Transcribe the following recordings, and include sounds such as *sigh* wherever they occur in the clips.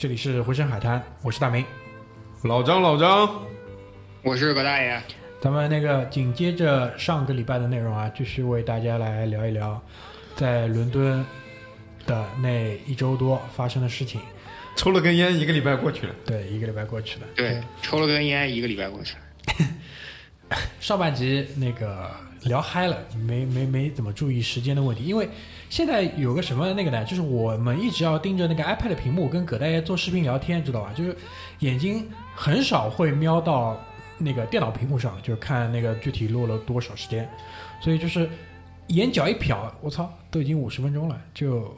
这里是回声海滩，我是大明。老张，老张，我是葛大爷。咱们那个紧接着上个礼拜的内容啊，继续为大家来聊一聊在伦敦的那一周多发生的事情。抽了根烟，一个礼拜过去了。对，一个礼拜过去了。对，抽了根烟，一个礼拜过去了。*laughs* *laughs* 上半集那个聊嗨了，没没没怎么注意时间的问题，因为现在有个什么那个呢，就是我们一直要盯着那个 iPad 屏幕跟葛大爷做视频聊天，知道吧？就是眼睛很少会瞄到那个电脑屏幕上，就是看那个具体录了多少时间，所以就是眼角一瞟，我操，都已经五十分钟了，就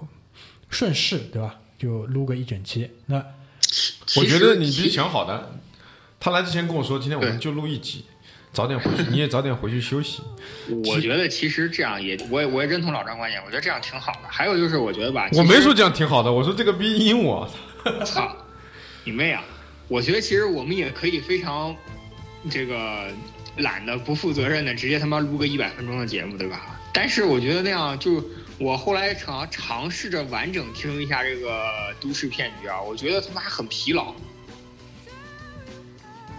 顺势对吧？就录个一整期。那我觉得你是想好的。他来之前跟我说，今天我们就录一集，早点回去，*laughs* 你也早点回去休息。我觉得其实这样也，我也我也认同老张观点，我觉得这样挺好的。还有就是，我觉得吧，我没说这样挺好的，我说这个逼阴我。*laughs* 操，你妹啊！我觉得其实我们也可以非常这个懒得、不负责任的，直接他妈录个一百分钟的节目，对吧？但是我觉得那样就。我后来尝尝试着完整听一下这个都市骗局啊，我觉得他妈很疲劳，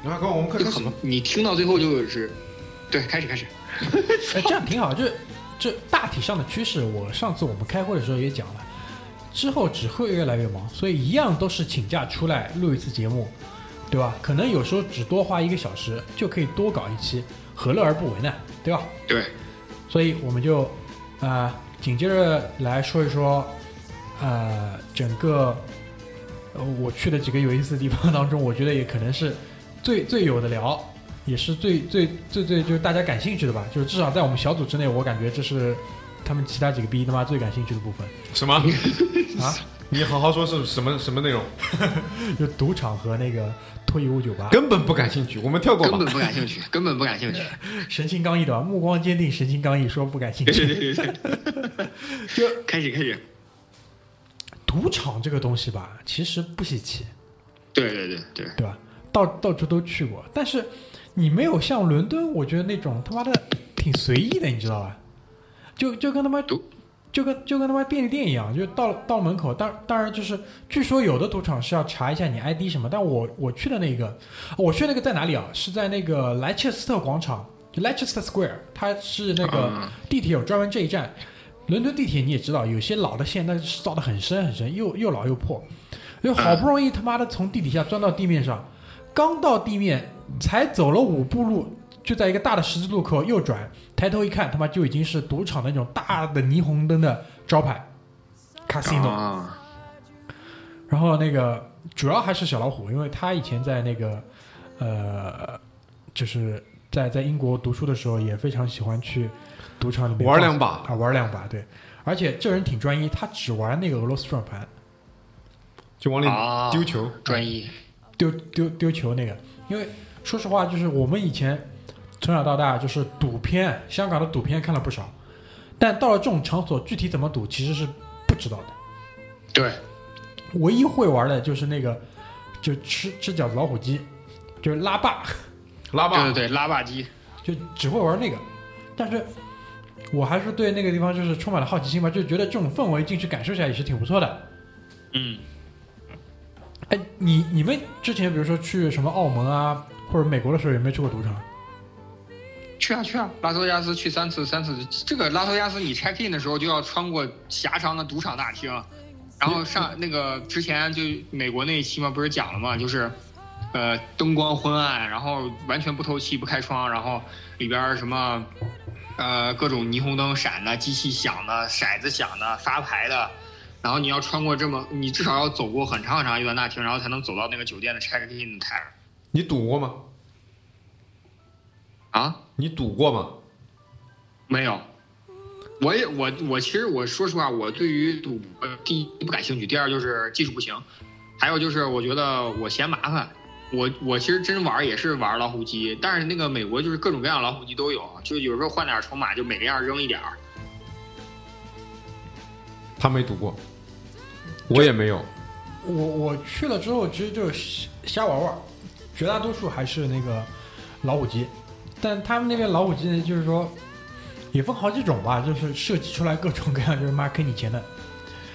然后我们快就很开始吧。你听到最后就是，对，开始开始，*laughs* 哎，这样挺好，就这大体上的趋势，我上次我们开会的时候也讲了，之后只会越来越忙，所以一样都是请假出来录一次节目，对吧？可能有时候只多花一个小时就可以多搞一期，何乐而不为呢？对吧？对，所以我们就呃紧接着来说一说，呃整个呃我去的几个有意思的地方当中，我觉得也可能是最最有的聊，也是最最最最就是大家感兴趣的吧，就是至少在我们小组之内，我感觉这是他们其他几个逼他妈最感兴趣的部分什么？*laughs* 啊，*laughs* 你好好说是什么什么内容？就赌场和那个脱衣舞酒吧，根本不感兴趣，我们跳过吧。根本不感兴趣，根本不感兴趣。*laughs* 神情刚毅的吧，目光坚定，神情刚毅，说不感兴对趣。对对对，就开始开始，赌场这个东西吧，其实不稀奇。对对对对，对吧？到到处都去过，但是你没有像伦敦，我觉得那种他妈的挺随意的，你知道吧？就就跟他妈就跟就跟他妈便利店一样，就到到门口，当当然就是，据说有的赌场是要查一下你 ID 什么，但我我去的那个，我去那个在哪里啊？是在那个莱切斯特广场，就 Leicester Square，它是那个嗯地铁有专门这一站。伦敦地铁你也知道，有些老的线那是造的很深很深，又又老又破，就好不容易他妈的从地底下钻到地面上，刚到地面才走了五步路，就在一个大的十字路口右转，抬头一看，他妈就已经是赌场的那种大的霓虹灯的招牌，casino。然后那个主要还是小老虎，因为他以前在那个呃，就是在在英国读书的时候，也非常喜欢去赌场里面玩两把啊，玩两把，对。而且这人挺专一，他只玩那个俄罗斯转盘，就往里丢球。专一，丢丢丢球那个。因为说实话，就是我们以前从小到大就是赌片，香港的赌片看了不少，但到了这种场所，具体怎么赌其实是不知道的。对，唯一会玩的就是那个，就吃吃饺子老虎机，就是拉霸，*laughs* 拉霸，对对对，拉霸机，就只会玩那个。但是我还是对那个地方就是充满了好奇心吧，就觉得这种氛围进去感受一下也是挺不错的。嗯，哎，你你们之前比如说去什么澳门啊，或者美国的时候有没有去过赌场？去啊去啊，拉斯维加斯去三次，三次。这个拉斯维加斯你 check in 的时候就要穿过狭长的赌场大厅，然然后上那个之前就美国那一期嘛，不是讲了嘛，就是，呃，灯光昏暗，然后完全不透气、不开窗，然后里边什么，呃，各种霓虹灯闪的、机器响的、骰子响的、发牌的，然后你要穿过这么，你至少要走过很长很长一段大厅，然后才能走到那个酒店的 check in 台。你赌过吗？啊？你赌过吗？没有。我也我我其实我说实话，我对于赌博第一不感兴趣，第二就是技术不行，还有就是我觉得我嫌麻烦。我我其实真玩也是玩老虎机，但是那个美国就是各种各样老虎机都有，就有时候换点筹码，就每个样扔一点儿。他没赌过，我也没有。我我去了之后，其实就是瞎玩玩，绝大多数还是那个老虎机，但他们那边老虎机呢，就是说也分好几种吧，就是设计出来各种各样，就是妈坑你钱的。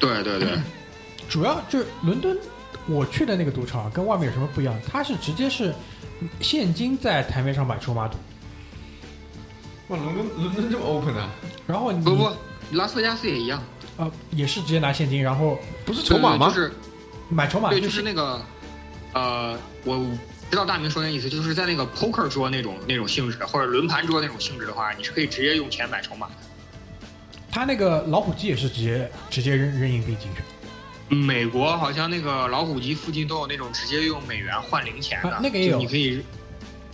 对对对，主要就是伦敦，我去的那个赌场跟外面有什么不一样？它是直接是现金在台面上买筹码赌，哇，伦敦伦敦这么 open 啊？然后你不不，拉斯维加斯也一样，呃也是直接拿现金，然后不是筹码吗？就是买筹码对，就是那个，呃，我知道大明说那意思，就是在那个 poker 桌那种那种性质，或者轮盘桌那种性质的话，你是可以直接用钱买筹码的。他那个老虎机也是直接直接扔扔硬币进去，美国好像那个老虎机附近都有那种直接用美元换零钱的，啊那个也有你可以。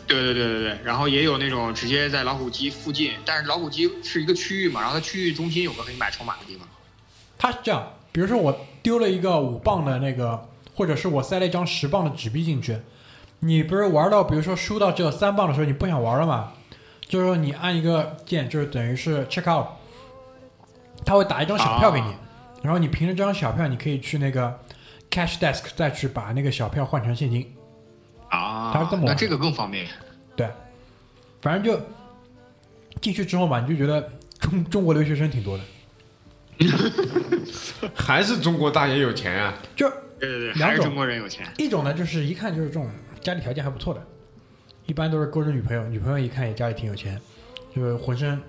对对对对对，然后也有那种直接在老虎机附近，但是老虎机是一个区域嘛，然后它区域中心有个可以买筹码的地方。他是这样，比如说我丢了一个五磅的那个，或者是我塞了一张十磅的纸币进去，你不是玩到比如说输到只有三磅的时候，你不想玩了嘛？就是说你按一个键，就是等于是 check out，他会打一张小票给你，啊然后你凭着这张小票，你可以去那个 cash desk 再去把那个小票换成现金。啊，他是这么那这个更方便。对，反正就进去之后嘛，你就觉得中中国留学生挺多的，*laughs* 还是中国大爷有钱啊？就对对对，两种还是中国人有钱。一种呢，就是一看就是这种家里条件还不错的，一般都是勾着女朋友，女朋友一看也家里挺有钱，就是浑身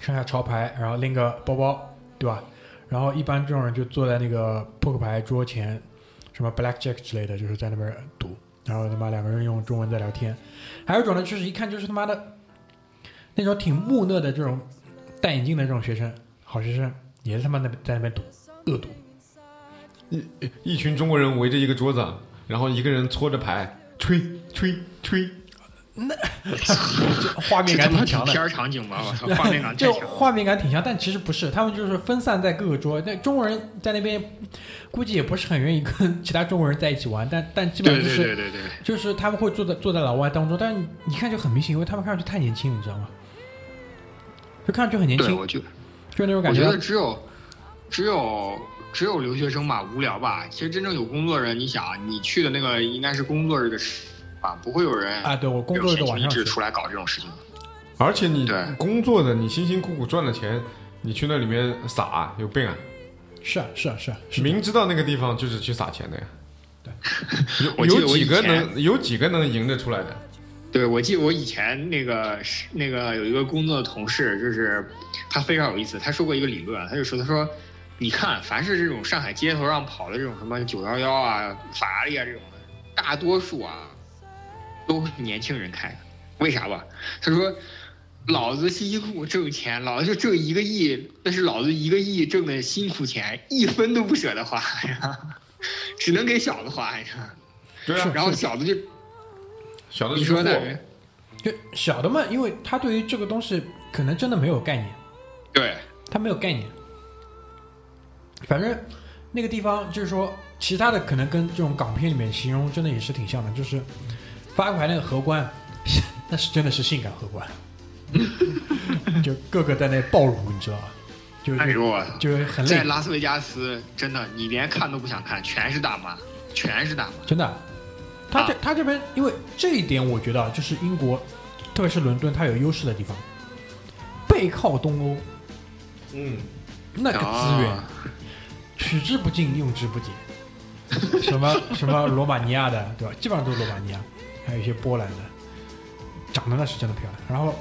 上下潮牌，然后拎个包包，对吧？然后一般这种人就坐在那个扑克牌桌前，什么 blackjack 之类的，就是在那边赌，然后他妈两个人用中文在聊天。还有一种呢，就是一看就是他妈的那种挺木讷的这种戴眼镜的这种学生，好学生，也是他妈那在那边赌，恶赌。一一群中国人围着一个桌子，然后一个人搓着牌，吹吹吹，那 *laughs* 画面感挺强的片，儿场景吧，我操，画面感 *laughs* 太就。画面感挺强，但其实不是，他们就是分散在各个桌。那中国人在那边估计也不是很愿意跟其他中国人在一起玩，但 *laughs* 但基本上就是对对对对，就是他们会坐在坐在老外当中，但是你你看就很明显，因为他们看上去太年轻了，你知道吗？就看上去很年，轻，我觉就那种感我觉得只有只有只有留学生吧，无聊吧。其实真正有工作人，你想，你去的那个应该是工作日的时啊，不会有人啊，对我工作日的晚一上去，直出来搞这种事情。而且你对工作的，你辛辛苦苦赚的钱，你去那里面撒，有病啊！是啊是啊是啊，是明知道那个地方就是去撒钱的呀。*laughs* 对，有有几个能有几个能赢得出来的？对，我记得我以前那个是那个有一个工作的同事，就是他非常有意思，他说过一个理论，他就说他说，你看，凡是这种上海街头上跑的这种什么九幺幺啊、法拉利啊这种的，大多数啊都是年轻人开的，为啥吧？他说。老子辛辛苦苦挣钱，老子就挣一个亿，那是老子一个亿挣的辛苦钱，一分都不舍得花呀，只能给小子花呀。对啊，然后小子就你小的你说的，就小的嘛，因为他对于这个东西可能真的没有概念。对，他没有概念。反正那个地方就是说，其他的可能跟这种港片里面形容真的也是挺像的，就是发牌那个荷官，那是真的是性感荷官，*laughs* 就个个在那暴乳，你知道吧？就哎呦就！就是很累，在拉斯维加斯，真的你连看都不想看，全是大妈，全是大妈。真的。他这啊他这边，因为这一点，我觉得啊就是英国，特别是伦敦，它有优势的地方，背靠东欧，嗯，那个资源。啊取之不尽，用之不竭。什么什么罗马尼亚的，对吧？基本上都是罗马尼亚，还有一些波兰的，长得那是真的漂亮。然后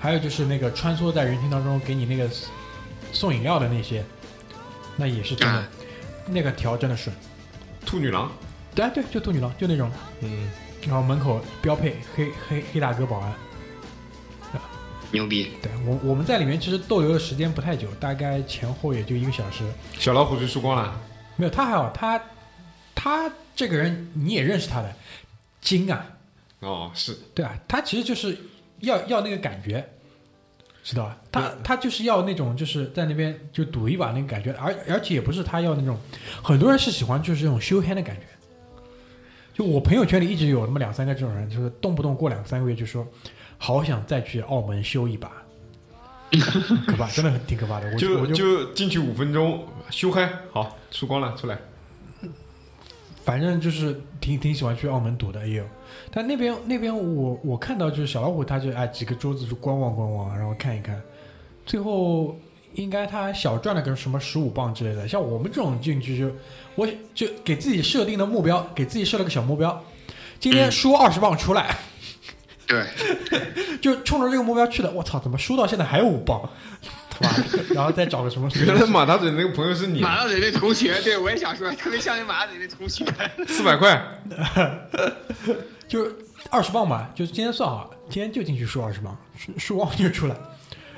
还有就是那个穿梭在人群当中给你那个送饮料的那些，那也是真的啊。那个条真的顺。兔女郎，对啊对，就兔女郎，就那种，嗯，然后门口标配黑黑黑大哥保安。牛逼！对我我们在里面其实逗留的时间不太久，大概前后也就一个小时。小老虎就输光了，没有他还好，他他这个人你也认识他的，精啊，哦，是，对啊，他其实就是要要那个感觉，知道吧？他他就是要那种就是在那边就赌一把那个感觉，而而且也不是他要那种，很多人是喜欢就是这种修 hand 的感觉。就我朋友圈里一直有那么两三个这种人，就是动不动过两三个月就说，好想再去澳门修一把，*laughs* 可怕，真的很挺可怕的。我就我就。就进去五分钟修嗨，好，输光了出来，反正就是挺挺喜欢去澳门赌的也有，但那边那边我我看到就是小老虎，他就哎几个桌子就观望观望，然后看一看，最后应该他小赚了个什么十五磅之类的。像我们这种进去就我就给自己设定的目标，给自己设了个小目标，今天嗯。输二十磅出来，对，*laughs* 就冲着这个目标去的。我操，怎么输到现在还有五磅？他妈的，然后再找个什么原来马大嘴那个朋友是你，马大嘴那同学，对我也想说，特别像那马大嘴那同学。四百块，*laughs* 就是二十磅吧，就是今天算好，今天就进去输二十磅，输输光就出来，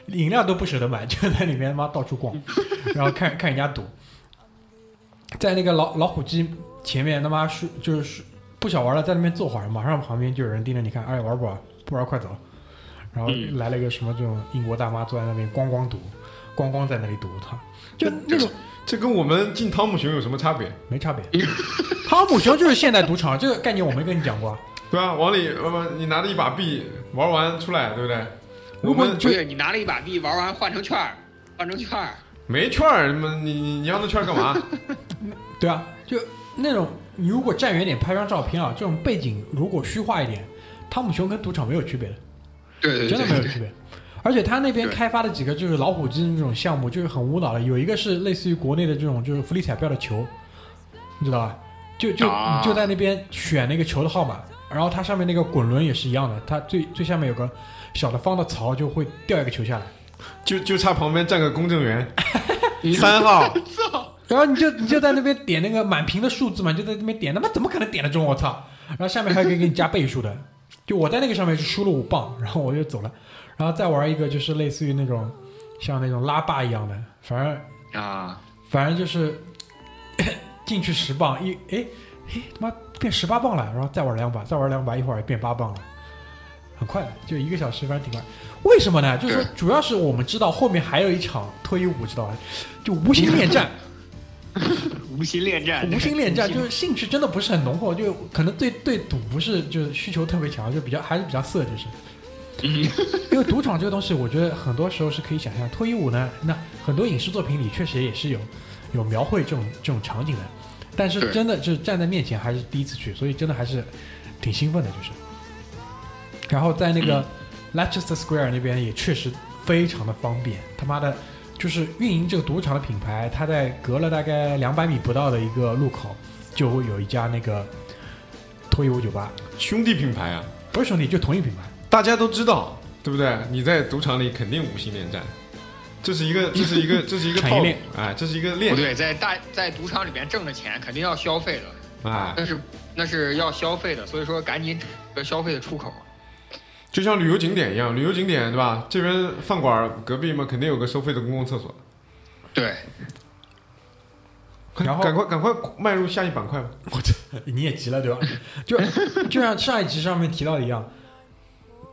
饮料都不舍得买，就在里面妈到处逛，然后看看人家赌，在那个老老虎机前面他妈输就是输不想玩了，在那边坐会儿，马上旁边就有人盯着你看，哎玩不玩？不玩快走。然后嗯来了一个什么这种英国大妈坐在那边咣咣赌，咣咣在那里赌，他，就那种这跟我们进汤姆熊有什么差别？没差别。*laughs* 汤姆熊就是现代赌场，这个概念我没跟你讲过啊。对啊？往里，呃不，你拿着一把币玩完出来，对不对？我如果们不是你拿了一把币，玩完换成券儿，换成券儿。没券你你你要那券儿干嘛？*laughs* 对啊，就那种你如果站远点拍张照片啊，这种背景如果虚化一点，汤姆熊跟赌场没有区别的，对对真的没有区别。而且他那边开发的几个就是老虎机那种项目，就是很无脑的。有一个是类似于国内的这种就是福利彩票的球，你知道吧？就就啊你就在那边选那个球的号码，然后它上面那个滚轮也是一样的，它最最下面有个小的方的槽，就会掉一个球下来。就就差旁边站个公证员，*laughs* 三号，*laughs* 然后你就你就在那边点那个满屏的数字嘛，就在那边点，他妈怎么可能点得中？我操！然后下面还可以给你加倍数的，就我在那个上面是输了五磅，然后我就走了，然后再玩一个就是类似于那种像那种拉霸一样的，反正啊，反正就是 *coughs* 进去十磅一哎哎他妈变十八磅了，然后再玩两把，再玩两把，一会儿也变八磅了，很快的，就一个小时，反正挺快。为什么呢？就是说主要是我们知道后面还有一场脱衣舞，知道吧？就无心恋战。*laughs* 无心恋战，*laughs* 无心恋战就是兴趣真的不是很浓厚，就可能对对赌不是就是需求特别强，就比较还是比较色，就是。嗯 *laughs* 因为赌场这个东西，我觉得很多时候是可以想象。脱衣舞呢，那很多影视作品里确实也是有有描绘这种这种场景的，但是真的就是站在面前还是第一次去，所以真的还是挺兴奋的，就是。然后在那个 *clears throat* Leicester Square 那边也确实非常的方便，他妈的，就是运营这个赌场的品牌，它在隔了大概两百米不到的一个路口，就会有一家那个脱衣舞酒吧，兄弟品牌啊，不是兄弟，就同一品牌。大家都知道，对不对？你在赌场里肯定无心恋战，这是一个，这是一个，这是一个套路 *laughs* 产业链，哎，这是一个不链，对，在大在赌场里面挣的钱肯定要消费的，哎，那是那是要消费的，所以说赶紧找个消费的出口。就像旅游景点一样，旅游景点对吧？这边饭馆隔壁嘛，肯定有个收费的公共厕所。对，然后赶快赶快迈入下一板块吧。*laughs* 你也急了对吧？*laughs* 就就像上一集上面提到的一样，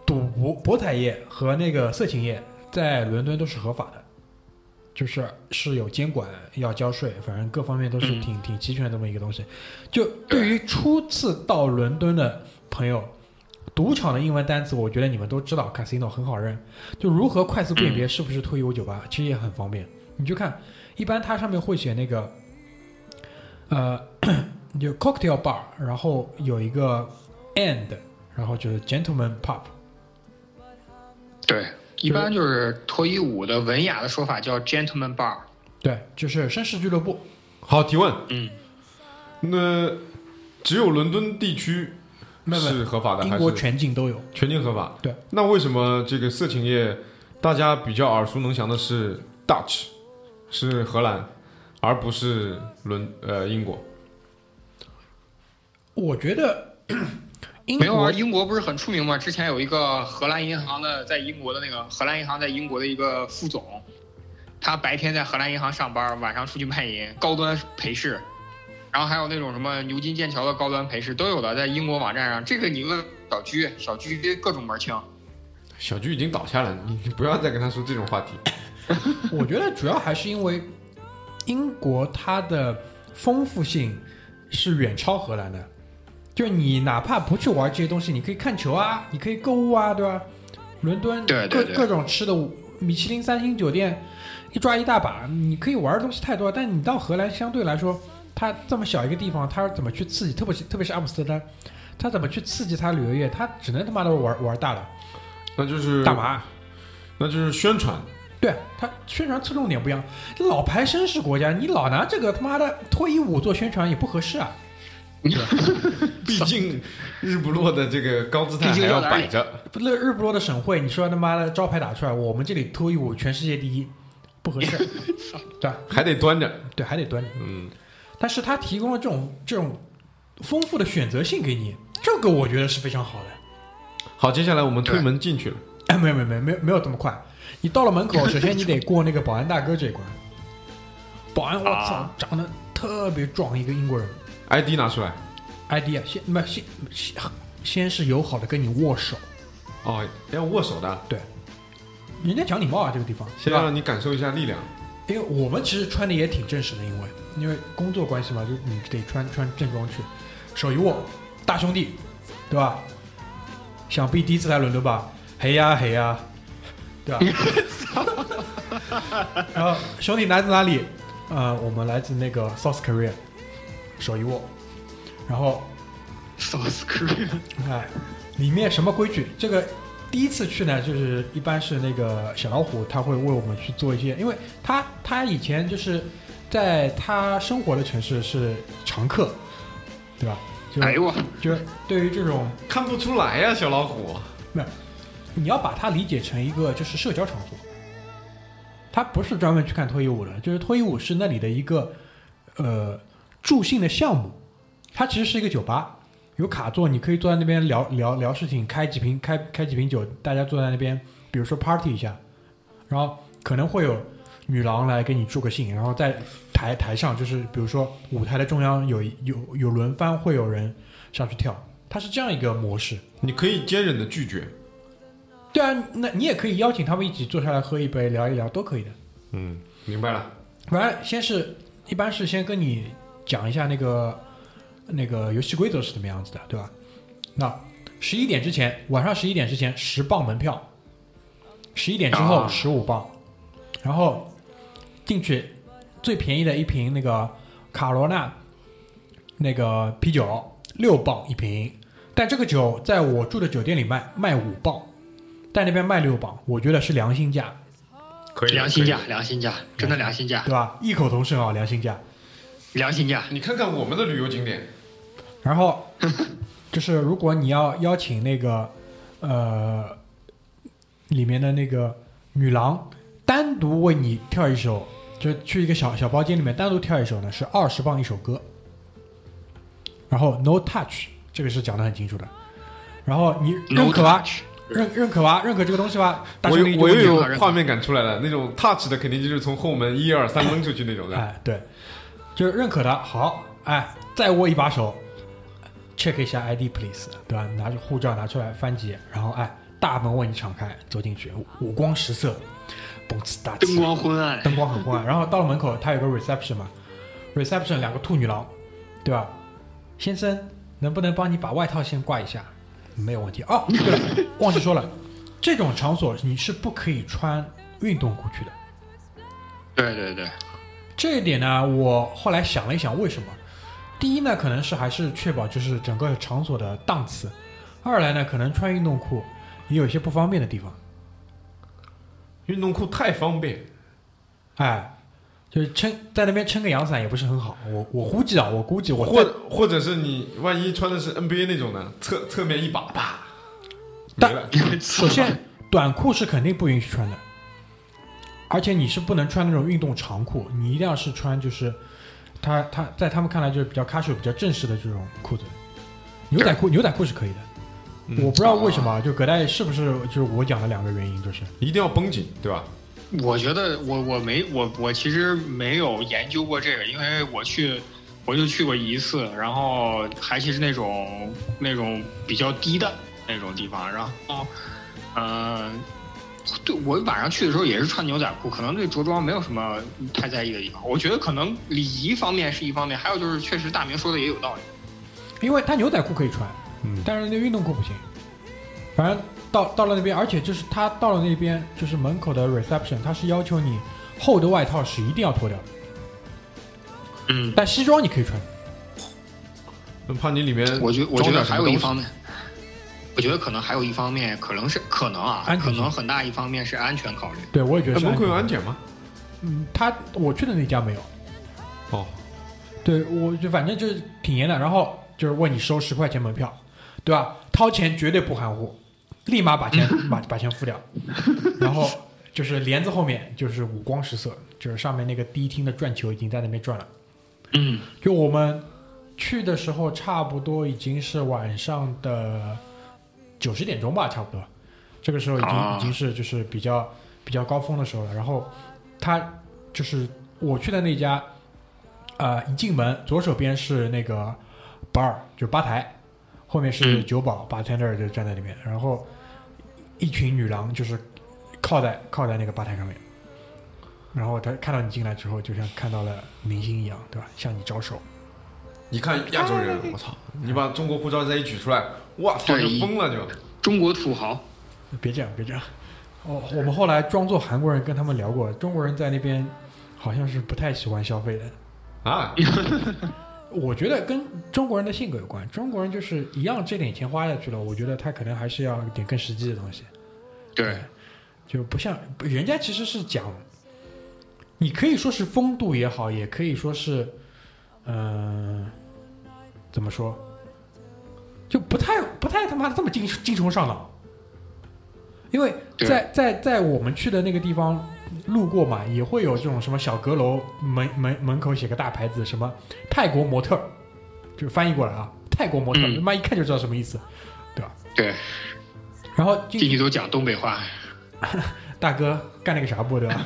赌博博彩业和那个色情业在伦敦都是合法的，就是是有监管，要交税，反正各方面都是嗯挺、挺齐全的这么一个东西。就对于初次到伦敦的朋友，赌场的英文单词，我觉得你们都知道，casino 很好认。就如何快速辨别是不是脱衣舞酒吧，其实也很方便。你就看，一般它上面会写那个，呃，*coughs* 就 cocktail bar，然后有一个 and，然后就是 gentleman pub。对，一般就是脱衣舞的文雅的说法叫 gentleman bar。对，就是绅士俱乐部。好，提问，嗯，那只有伦敦地区是合法的，英国还是全境都有。全境合法？对。那为什么这个色情业大家比较耳熟能详的是 Dutch，是荷兰，而不是伦呃英国。我觉得 *coughs* 英没有啊，国英国不是很出名吗？之前有一个荷兰银行的，在英国的那个荷兰银行在英国的一个副总，他白天在荷兰银行上班，晚上出去卖淫，高端陪侍，然后还有那种什么牛津、剑桥的高端陪侍都有的，在英国网站上。这个你问小居，小居各种门儿清。小居已经倒下了，你你不要再跟他说这种话题。我觉得主要还是因为英国它的丰富性是远超荷兰的。就是你哪怕不去玩这些东西，你可以看球啊，你可以购物啊，对吧？伦敦对对对各各种吃的，米其林三星酒店一抓一大把，你可以玩的东西太多。但你到荷兰相对来说，它这么小一个地方，他怎么去刺激？特别是特别是阿姆斯特丹，他怎么去刺激他旅游业？他只能他妈的玩玩大的那就是大麻。那就是宣传。对他宣传侧重点不一样，老牌绅士国家，你老拿这个他妈的脱衣舞做宣传也不合适啊。*laughs* 毕竟日不落的这个高姿态还要摆着。不，那日不落的省会，你说他妈的招牌打出来，我们这里脱衣舞全世界第一，不合适，*laughs* 对吧？还得端着，对，还得端着。嗯，但是他提供了这种这种丰富的选择性给你，这个我觉得是非常好的。好，接下来我们推门进去了，哎，没有没有没有没有没有这么快，你到了门口，*laughs* 首先你得过那个保安大哥这一关。保安，我操啊，长得特别壮，一个英国人。ID 拿出来。ID 啊，先不先先先是友好的跟你握手，哦，要握手的，对人家讲礼貌啊，这个地方，先？让你感受一下力量。因为我们其实穿的也挺正式的，因为因为工作关系嘛，就你得穿穿正装去，手一握，大兄弟，对吧？想必第一次来伦敦吧？嘿呀嘿呀，对吧？*laughs* 然后兄弟来自哪里？呃，我们来自那个 South Korea，手一握，然后 South Korea，哎，里面什么规矩？这个第一次去呢，就是一般是那个小老虎，他会为我们去做一些，因为他他以前就是在他生活的城市是常客，对吧？就哎呦我，就是对于这种，看不出来呀、小老虎。没有你要把它理解成一个就是社交场所，它不是专门去看脱衣舞的，就是脱衣舞是那里的一个呃助兴的项目，它其实是一个酒吧，有卡座，你可以坐在那边聊聊聊事情，开几瓶开开几瓶酒，大家坐在那边，比如说 party 一下，然后可能会有女郎来给你助个兴，然后在台台上就是比如说舞台的中央有有有轮番，会有人上去跳，它是这样一个模式。你可以坚忍的拒绝。对啊，那你也可以邀请他们一起坐下来喝一杯，聊一聊，都可以的。嗯，明白了。反正先是一般是先跟你讲一下那个那个游戏规则是怎么样子的，对吧？那十一点之前，晚上十一点之前十磅门票，十一点之后啊十五磅，然后进去最便宜的一瓶那个卡罗纳那个啤酒六磅一瓶，但这个酒在我住的酒店里卖卖五磅，在那边卖六磅，我觉得是良心价，可以良心价，良心价，真的良心价，对吧？异口同声啊，良心价。良心价。你看看我们的旅游景点，然后 *laughs* 就是如果你要邀请那个呃里面的那个女郎单独为你跳一首，就去一个小小包间里面单独跳一首呢，是二十磅一首歌。然后 no touch 这个是讲的很清楚的。然后你认 No 可吧？touch，认认可吧？认可这个东西吧？大我有我又有画面感出来了，那种 touch 的肯定就是从后门一二三扔出去那种的。哎，对，就是认可的。好，哎，再握一把手，check 一下 ID please，对吧？拿着护照拿出来翻几页，然后哎，大门为你敞开，走进去，五光十色，嘣哧大气，灯光昏暗，灯光很昏暗。然后到了门口，他有个 reception 嘛，reception 两个兔女郎，对吧？先生，能不能帮你把外套先挂一下？没有问题。哦，对了，忘记说了，这种场所你是不可以穿运动裤去的。对对对，这一点呢，我后来想了一想，为什么？第一呢，可能是还是确保就是整个场所的档次；二来呢，可能穿运动裤也有一些不方便的地方。运动裤太方便，哎，就是撑在那边撑个阳伞也不是很好。我我估计啊，我估计我在或或者是你万一穿的是 NBA 那种呢，侧侧面一把啪，没但了。首先短裤是肯定不允许穿的，而且你是不能穿那种运动长裤，你一定要是穿就是他他在他们看来就是比较 casual、比较正式的这种裤子。牛仔裤牛仔裤是可以的，嗯我不知道为什么，就葛代是不是就是我讲的两个原因，就是一定要绷紧，对吧？我觉得我我没我我其实没有研究过这个，因为我去我就去过一次，然后还其实那种那种比较低的那种地方，然后呃，对我晚上去的时候也是穿牛仔裤，可能对着装没有什么太在意的地方。我觉得可能礼仪方面是一方面，还有就是确实大明说的也有道理。因为他牛仔裤可以穿，嗯，但是那运动裤不行。反正到到了那边，而且就是他到了那边，就是门口的 reception，他是要求你厚的外套是一定要脱掉的，嗯，但西装你可以穿。怕你里面我觉我觉得还有一方面，我觉得可能还有一方面，可能是可能啊安，全可能很大一方面是安全考虑。对，我也觉得是哎门口有安安检吗？嗯，他我去的那家没有。哦，对，我就反正就是挺严的，然后就是问你收十块钱门票，对吧？掏钱绝对不含糊，立马把钱 *laughs* 把把钱付掉，然后就是帘子后面就是五光十色，就是上面那个第一厅的转球已经在那边转了。嗯就我们去的时候，差不多已经是晚上的九十点钟吧，差不多。这个时候已经、啊已经是就是比较比较高峰的时候了。然后他就是我去的那家，呃，一进门左手边是那个 bar，就是吧台，后面是嗯酒保、bartender 就站在里面，然后一群女郎就是靠在靠在那个吧台上面。然后他看到你进来之后，就像看到了明星一样，对吧？向你招手。你看亚洲人，我操！你把中国护照再一举出来，我操，就疯了就。中国土豪，别这样，别这样。哦，我们后来装作韩国人跟他们聊过，中国人在那边好像是不太喜欢消费的。啊，*laughs* 我觉得跟中国人的性格有关。中国人就是一样这点钱花下去了，我觉得他可能还是要一点更实际的东西，对，就不像人家其实是讲，你可以说是风度也好，也可以说是，嗯、怎么说，就不太不太他妈的这么精精虫上脑。因为在在在我们去的那个地方路过嘛，也会有这种什么小阁楼门门门口写个大牌子，什么泰国模特，就翻译过来啊，泰国模特他妈一看就知道什么意思。对吧？对，然后进去进去都讲东北话，*laughs* 大哥干了个啥不对吧？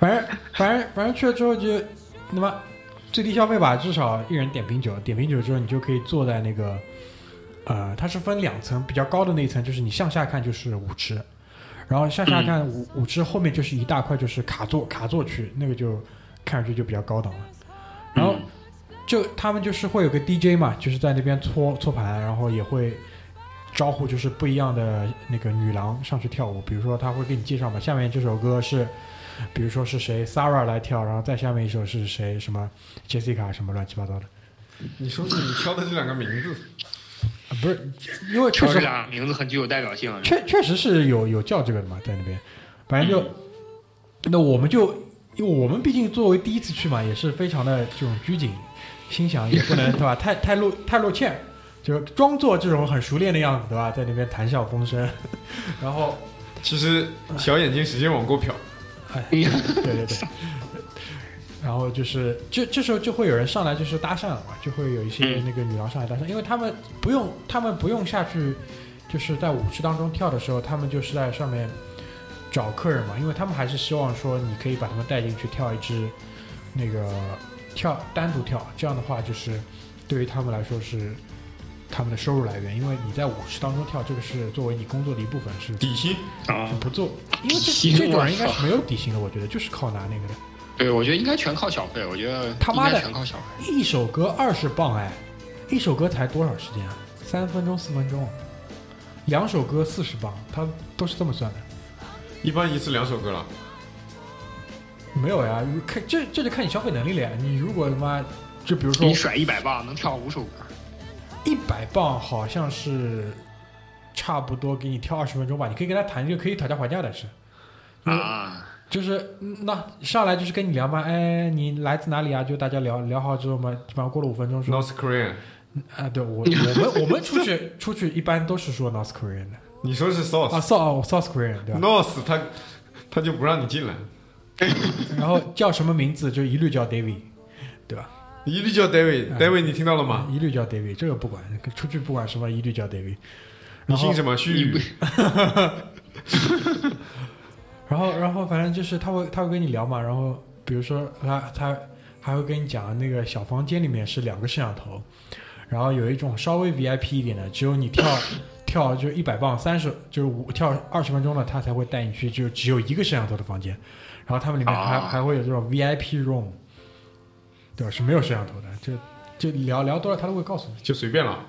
反正反正反正去了之后就他妈最低消费吧，至少一人点瓶酒，点瓶酒之后你就可以坐在那个呃，它是分两层，比较高的那一层就是你向下看就是舞池，然后向下看舞、舞池后面就是一大块就是卡座卡座区，那个就看上去就比较高档了。然后就他们就是会有个 DJ 嘛，就是在那边搓搓盘，然后也会招呼就是不一样的那个女郎上去跳舞，比如说他会给你介绍嘛，下面这首歌是，比如说是谁 Sarah 来跳，然后再下面一首是谁什么 Jessica 什么乱七八糟的，你说说你挑的这两个名字，啊、不是因为确实俩名字很具有代表性。确确实是有有叫这个的嘛，在那边，反正就，那我们就因为我们毕竟作为第一次去嘛，也是非常的这种拘谨，心想也不能 *laughs* 对吧，太太露太露怯，就装作这种很熟练的样子对吧，在那边谈笑风生，*laughs* 然后其实小眼睛使劲往过瞟，哎，*laughs* 对对对。然后就是，这这时候就会有人上来就是搭讪了嘛，就会有一些那个女郎上来搭讪，因为他们不用，他们不用下去，就是在舞池当中跳的时候，他们就是在上面找客人嘛，因为他们还是希望说你可以把他们带进去跳一支那个跳单独跳，这样的话就是对于他们来说是他们的收入来源，因为你在舞池当中跳，这个是作为你工作的一部分，是底薪啊是，不做，因为这这种人应该是没有底薪的，我觉得就是靠拿那个的。对，我觉得应该全靠小费，我觉得他妈的全靠小费。一首歌二十磅哎，一首歌才多少时间啊？三分钟四分钟，两首歌四十磅，他都是这么算的。一般一次两首歌了，没有呀，看这这就看你消费能力了呀。你如果他妈就比如说你甩一百磅能跳五首歌，一百磅，好像是差不多给你跳二十分钟吧，你可以跟他谈这个可以讨价还价的是。嗯啊，就是嗯那上来就是跟你聊嘛，哎，你来自哪里啊？就大家聊聊好之后嘛，基本上过了五分钟说 North Korean，啊，对我我们 *laughs* 我们出去出去一般都是说 North Korean 的你说是啊 South，North，South South Korean 对吧？North？他他就不让你进来，*laughs* 然后叫什么名字就一律叫 David？一律叫 David。嗯 David，你听到了吗？一律叫 David，这个不管，出去不管什么，一律叫 David。你姓什么？须臾。*laughs* 然后，然后反正就是他会他会跟你聊嘛，然后比如说他他还会跟你讲那个小房间里面是两个摄像头，然后有一种稍微 VIP 一点的，只有你跳 *laughs* 跳就一百磅三十就是五跳二十分钟了，他才会带你去就只有一个摄像头的房间，然后他们里面还、啊还会有这种 VIP room，对吧？是没有摄像头的，就就聊聊多了他都会告诉你，就随便了。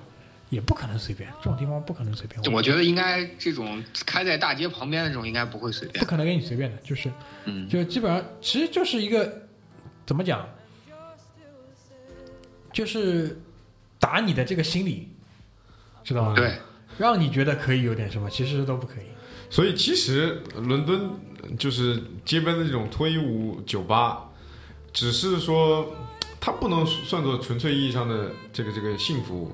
也不可能随便，这种地方不可能随便，我觉得应该这种开在大街旁边的这种应该不会随便不。可能给你随便的，就是。嗯，就基本上其实就是一个怎么讲，就是打你的这个心理，知道吗？，对，让你觉得可以有点什么，其实都不可以。所以其实伦敦就是街边的这种脱衣舞酒吧，只是说它不能算作纯粹意义上的这个这个性服务，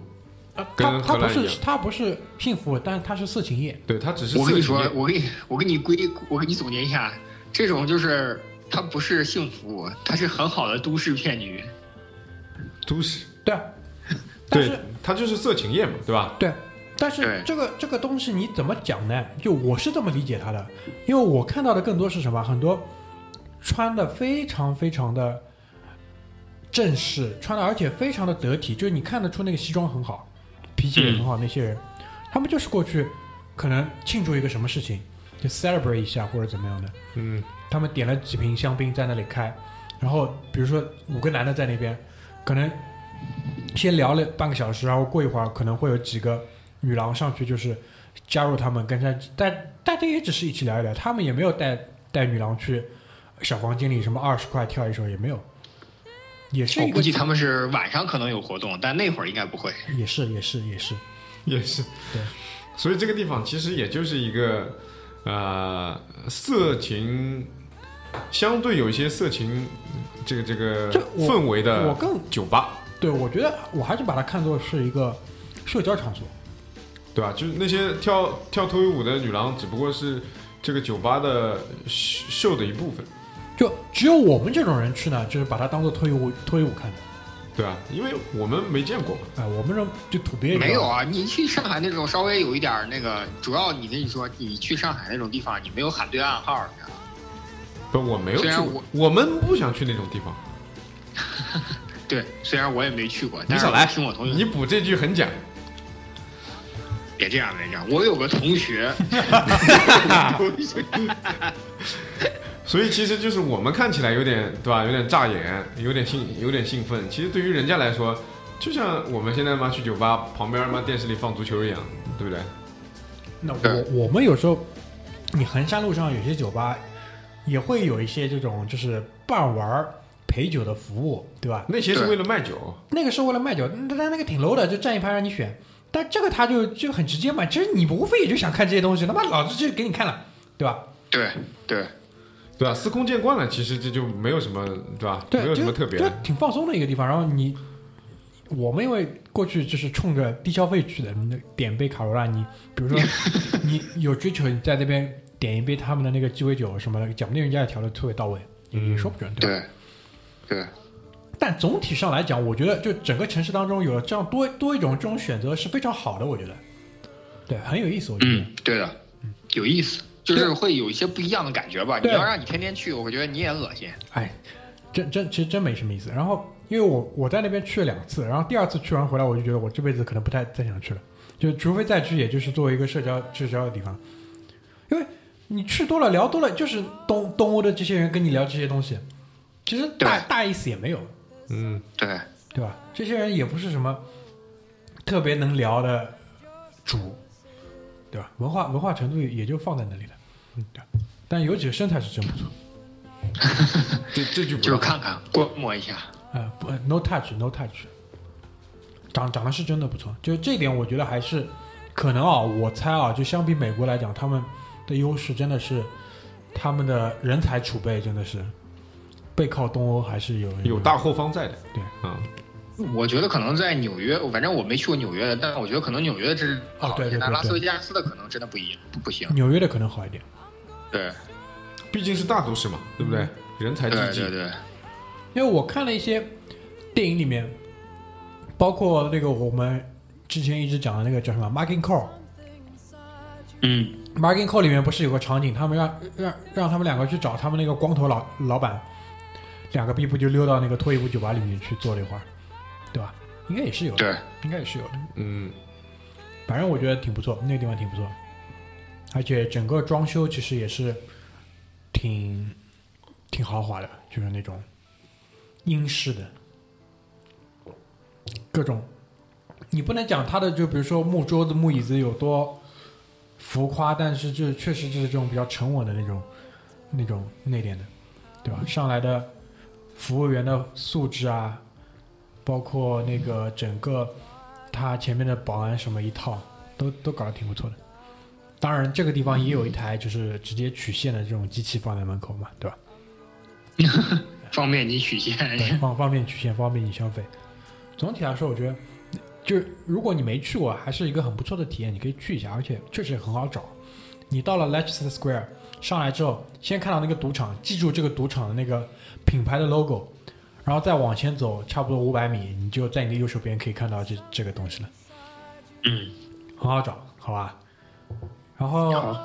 啊，跟他他不是荷兰一样他不是幸福，但是他是色情业。对，它只是我跟你说色情业，我给你我给你归我给你总结一下，这种就是它不是性服务，它是很好的都市骗局。都市，对啊，但对是，它就是色情业嘛，对吧？对，但是这个这个东西你怎么讲呢？就我是这么理解它的，因为我看到的更多是什么？很多穿的非常非常的正式，穿的而且非常的得体，就是你看得出那个西装很好，脾气也很好。那些人，他们就是过去可能庆祝一个什么事情，就 celebrate 一下或者怎么样的。嗯，他们点了几瓶香槟在那里开，然后比如说五个男的在那边，可能先聊了半个小时，然后过一会儿可能会有几个女郎上去就是加入他们，跟他但大家也只是一起聊一聊，他们也没有带带女郎去小房间里什么二十块跳一首也没有，也是我估计他们是晚上可能有活动，但那会儿应该不会。也是也是也是也是，对。所以这个地方其实也就是一个呃色情，相对有一些色情这个这个氛围的我更酒吧，对我觉得我还是把它看作是一个社交场所。对吧？就是那些跳跳脱衣舞的女郎，只不过是这个酒吧的秀秀的一部分，就只有我们这种人去呢，就是把它当做脱衣舞脱衣舞看的。对啊？因为我们没见过嘛。哎，我们这就土鳖没有啊，你去上海那种稍微有一点儿那个，主要你跟你说，你去上海那种地方，你没有喊对暗号，你知道吗？不，我没有去虽然我，我们不想去那种地方。*laughs* 对，虽然我也没去过，但是你少来听我同学你补这句很假。别这样，别这样。我有个同学，*laughs* *laughs* 所以其实就是我们看起来有点对吧，有点扎眼，有点兴，有点兴奋。其实对于人家来说，就像我们现在嘛去酒吧旁边嘛电视里放足球一样，对不对？那我我们有时候，你衡山路上有些酒吧也会有一些这种就是伴玩儿陪酒的服务，对吧？那些是为了卖酒，那个是为了卖酒，但那那个挺 low 的，就站一排让你选。但这个他就就很直接嘛，其实你无非也就想看这些东西，他妈老子就给你看了，对吧？对对，对啊？司空见惯了，其实这就没有什么，对吧？对，没有什么特别的。就挺放松的一个地方。然后你，我们因为过去就是冲着低消费去的，你点杯卡罗拉，你比如说 *laughs* 你有追求，你在那边点一杯他们的那个鸡尾酒什么的，讲不定人家也调的特别到位，也嗯也说不准，对吧？对对，但总体上来讲，我觉得就整个城市当中有了这样多多一种这种选择是非常好的，我觉得，对，很有意思，我觉得。嗯，对的，有意思，就是会有一些不一样的感觉吧。你要让你天天去，我觉得你也恶心。哎，真真其实真没什么意思。然后因为我我在那边去了两次，然后第二次去完回来，我就觉得我这辈子可能不太再想去了，就除非再去，也就是作为一个社交社交的地方，因为你去多了聊多了，就是东东欧的这些人跟你聊这些东西，其实大大意思也没有，嗯，对，对吧？这些人也不是什么特别能聊的主，对吧？文化文化程度也就放在那里了，嗯，对。但有几个身材是真不错。*laughs* 这这就不就看看观摩一下。啊、不，no touch，no touch，长长得是真的不错，就这点我觉得还是可能啊，我猜啊，就相比美国来讲，他们的优势真的是他们的人才储备真的是背靠东欧还是有有大后方在的。对嗯，我觉得可能在纽约，反正我没去过纽约的，但我觉得可能纽约的这是好一些，哦对对对对但拉斯维加斯的可能真的不一样，不不行。纽约的可能好一点。对，毕竟是大都市嘛，对不对？人才济济。对对对，因为我看了一些电影里面，包括那个我们之前一直讲的那个叫什么《Margin Call》，嗯，《Margin Call》里面不是有个场景，他们让让让他们两个去找他们那个光头老老板，两个逼不就溜到那个脱衣舞酒吧里面去坐了一会儿，对吧？应该也是有的，对，应该也是有的。嗯，反正我觉得挺不错，那个地方挺不错，而且整个装修其实也是挺挺豪华的，就是那种英式的，各种。你不能讲它的，就比如说木桌子、木椅子有多浮夸，但是就确实就是这种比较沉稳的那种、那种内敛的，对吧？上来的服务员的素质啊，包括那个整个他前面的保安什么一套，都都搞得挺不错的。当然，这个地方也有一台就是直接取线的这种机器放在门口嘛，对吧？*laughs* 方便你取线。对，方方便取线，方便你消费。总体来说，我觉得就是如果你没去过，还是一个很不错的体验，你可以去一下，而且确实很好找。你到了 Leicester Square 上来之后，先看到那个赌场，记住这个赌场的那个品牌的 logo，然后再往前走差不多五百米，你就在你的右手边可以看到这这个东西了，嗯，很好找，好吧？然后，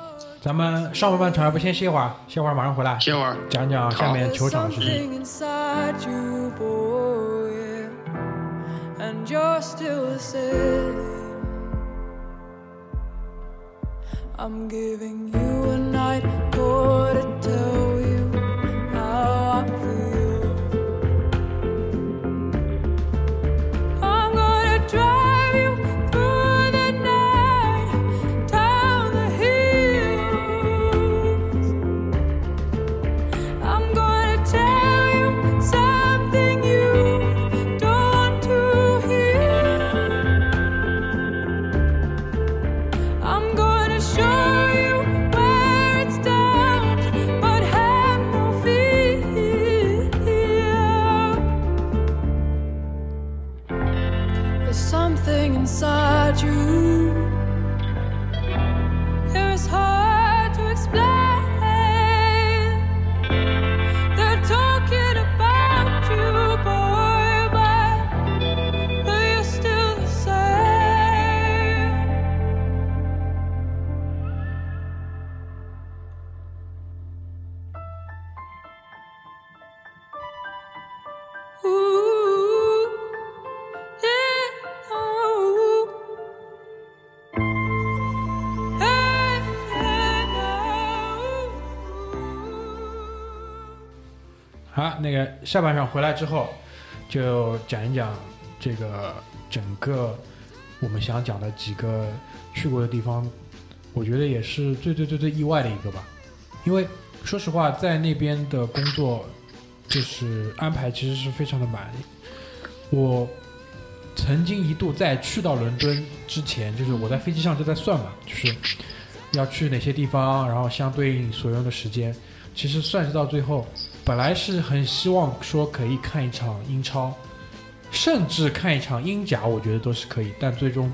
咱们上半场要不先歇会儿，歇会儿马上回来歇会儿。讲讲下面球场的事情。and you're still the same. I'm giving you a night more to tell 那个下半场回来之后，就讲一讲这个整个我们想讲的几个去过的地方，我觉得也是最最最最意外的一个吧。因为说实话，在那边的工作就是安排其实是非常的满。我曾经一度在去到伦敦之前，就是我在飞机上就在算嘛，就是要去哪些地方，然后相对应所用的时间。其实算是到最后，本来是很希望说可以看一场英超，甚至看一场英甲，我觉得都是可以。但最终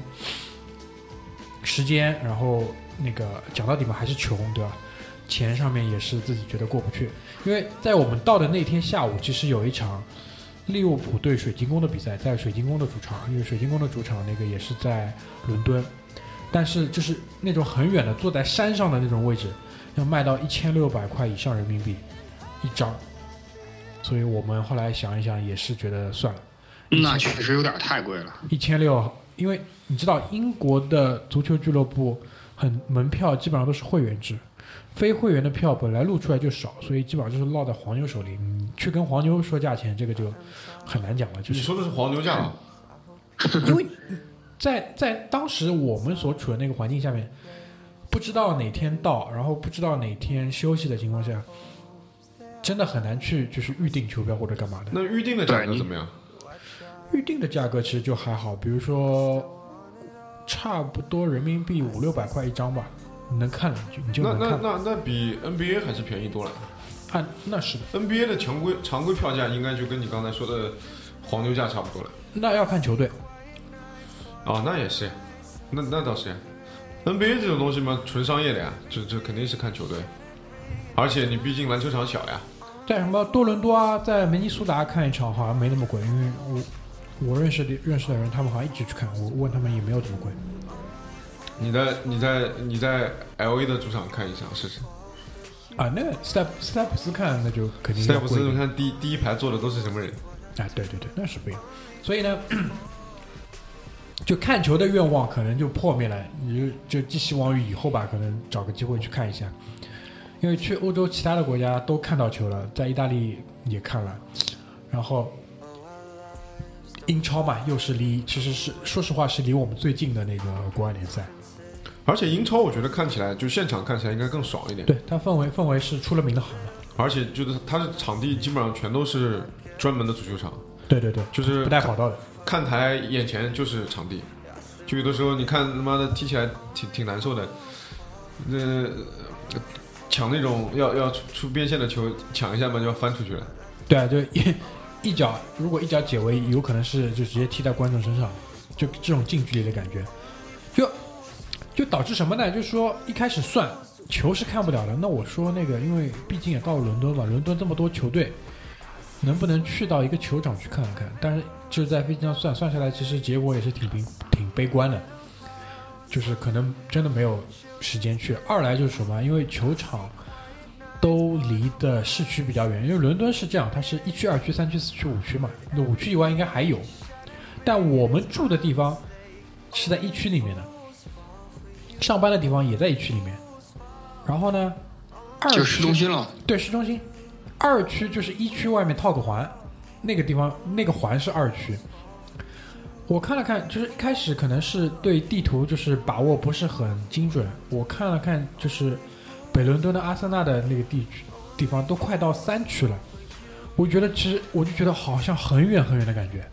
时间，然后那个讲到底嘛，还是穷，对吧？钱上面也是自己觉得过不去。因为在我们到的那天下午，其实有一场利物浦对水晶宫的比赛，在水晶宫的主场，因为水晶宫的主场那个也是在伦敦，但是就是那种很远的，坐在山上的那种位置，要卖到一千六百块以上人民币一张，所以我们后来想一想，也是觉得算了，那确实有点太贵了。一千六，因为你知道英国的足球俱乐部很门票基本上都是会员制，非会员的票本来露出来就少，所以基本上就是落在黄牛手里。你去跟黄牛说价钱，这个就很难讲了。就是你说的是黄牛价吗？因为在在当时我们所处的那个环境下面，不知道哪天到，然后不知道哪天休息的情况下，真的很难去就是预定球票或者干嘛的。那预定的价格怎么样？预定的价格其实就还好，比如说差不多人民币五六百块一张吧，你能看了你就你就那那能看。那那比 NBA 还是便宜多了。按那是的，NBA 的常规常规票价应该就跟你刚才说的黄牛价差不多了。那要看球队。哦，那也是，那那倒是。NBA 这种东西嘛，纯商业的呀，这这肯定是看球队。而且你毕竟篮球场小呀，在什么多伦多啊，在明尼苏达看一场好像没那么贵，因为我我认识的认识的人，他们好像一直去看，我问他们也没有这么贵。你在你在你在 L A 的主场看一场试试。啊，那个斯泰斯泰普斯看那就肯定斯泰普斯，你看第第一排坐的都是什么人？啊，对对对，那是不一样。所以呢，就看球的愿望可能就破灭了，你就就寄希望于以后吧，可能找个机会去看一下。因为去欧洲其他的国家都看到球了，在意大利也看了，然后英超嘛，又是离其实是说实话是离我们最近的那个国外联赛，而且英超我觉得看起来就现场看起来应该更爽一点。对它氛围氛围是出了名的好嘛。而且就是它的场地基本上全都是专门的足球场，对对对，就是不带跑道的。看台眼前就是场地，就有的时候你看他妈的踢起来挺挺难受的，那、抢那种要要出出边线的球抢一下嘛就要翻出去了。对啊，就一一脚，如果一脚解围，有可能是就直接踢在观众身上，就这种近距离的感觉，就就导致什么呢？就是说一开始算球是看不了的，那我说那个，因为毕竟也到了伦敦嘛，伦敦这么多球队，能不能去到一个球场去看看？但是就是在飞机上算算下来，其实结果也是挺挺悲观的，就是可能真的没有时间去。二来就是什么？因为球场。都离的市区比较远，因为伦敦是这样，它是一区、二区、三区、四区、五区嘛。那五区以外应该还有，但我们住的地方是在一区里面的，上班的地方也在一区里面。然后呢，二就区市中心了。对市中心，二区就是一区外面套个环，那个地方那个环是二区。我看了看，就是一开始可能是对地图就是把握不是很精准。我看了看，就是北伦敦的阿森纳的那个地区地方都快到三区了，我觉得其实我就觉得好像很远很远的感觉。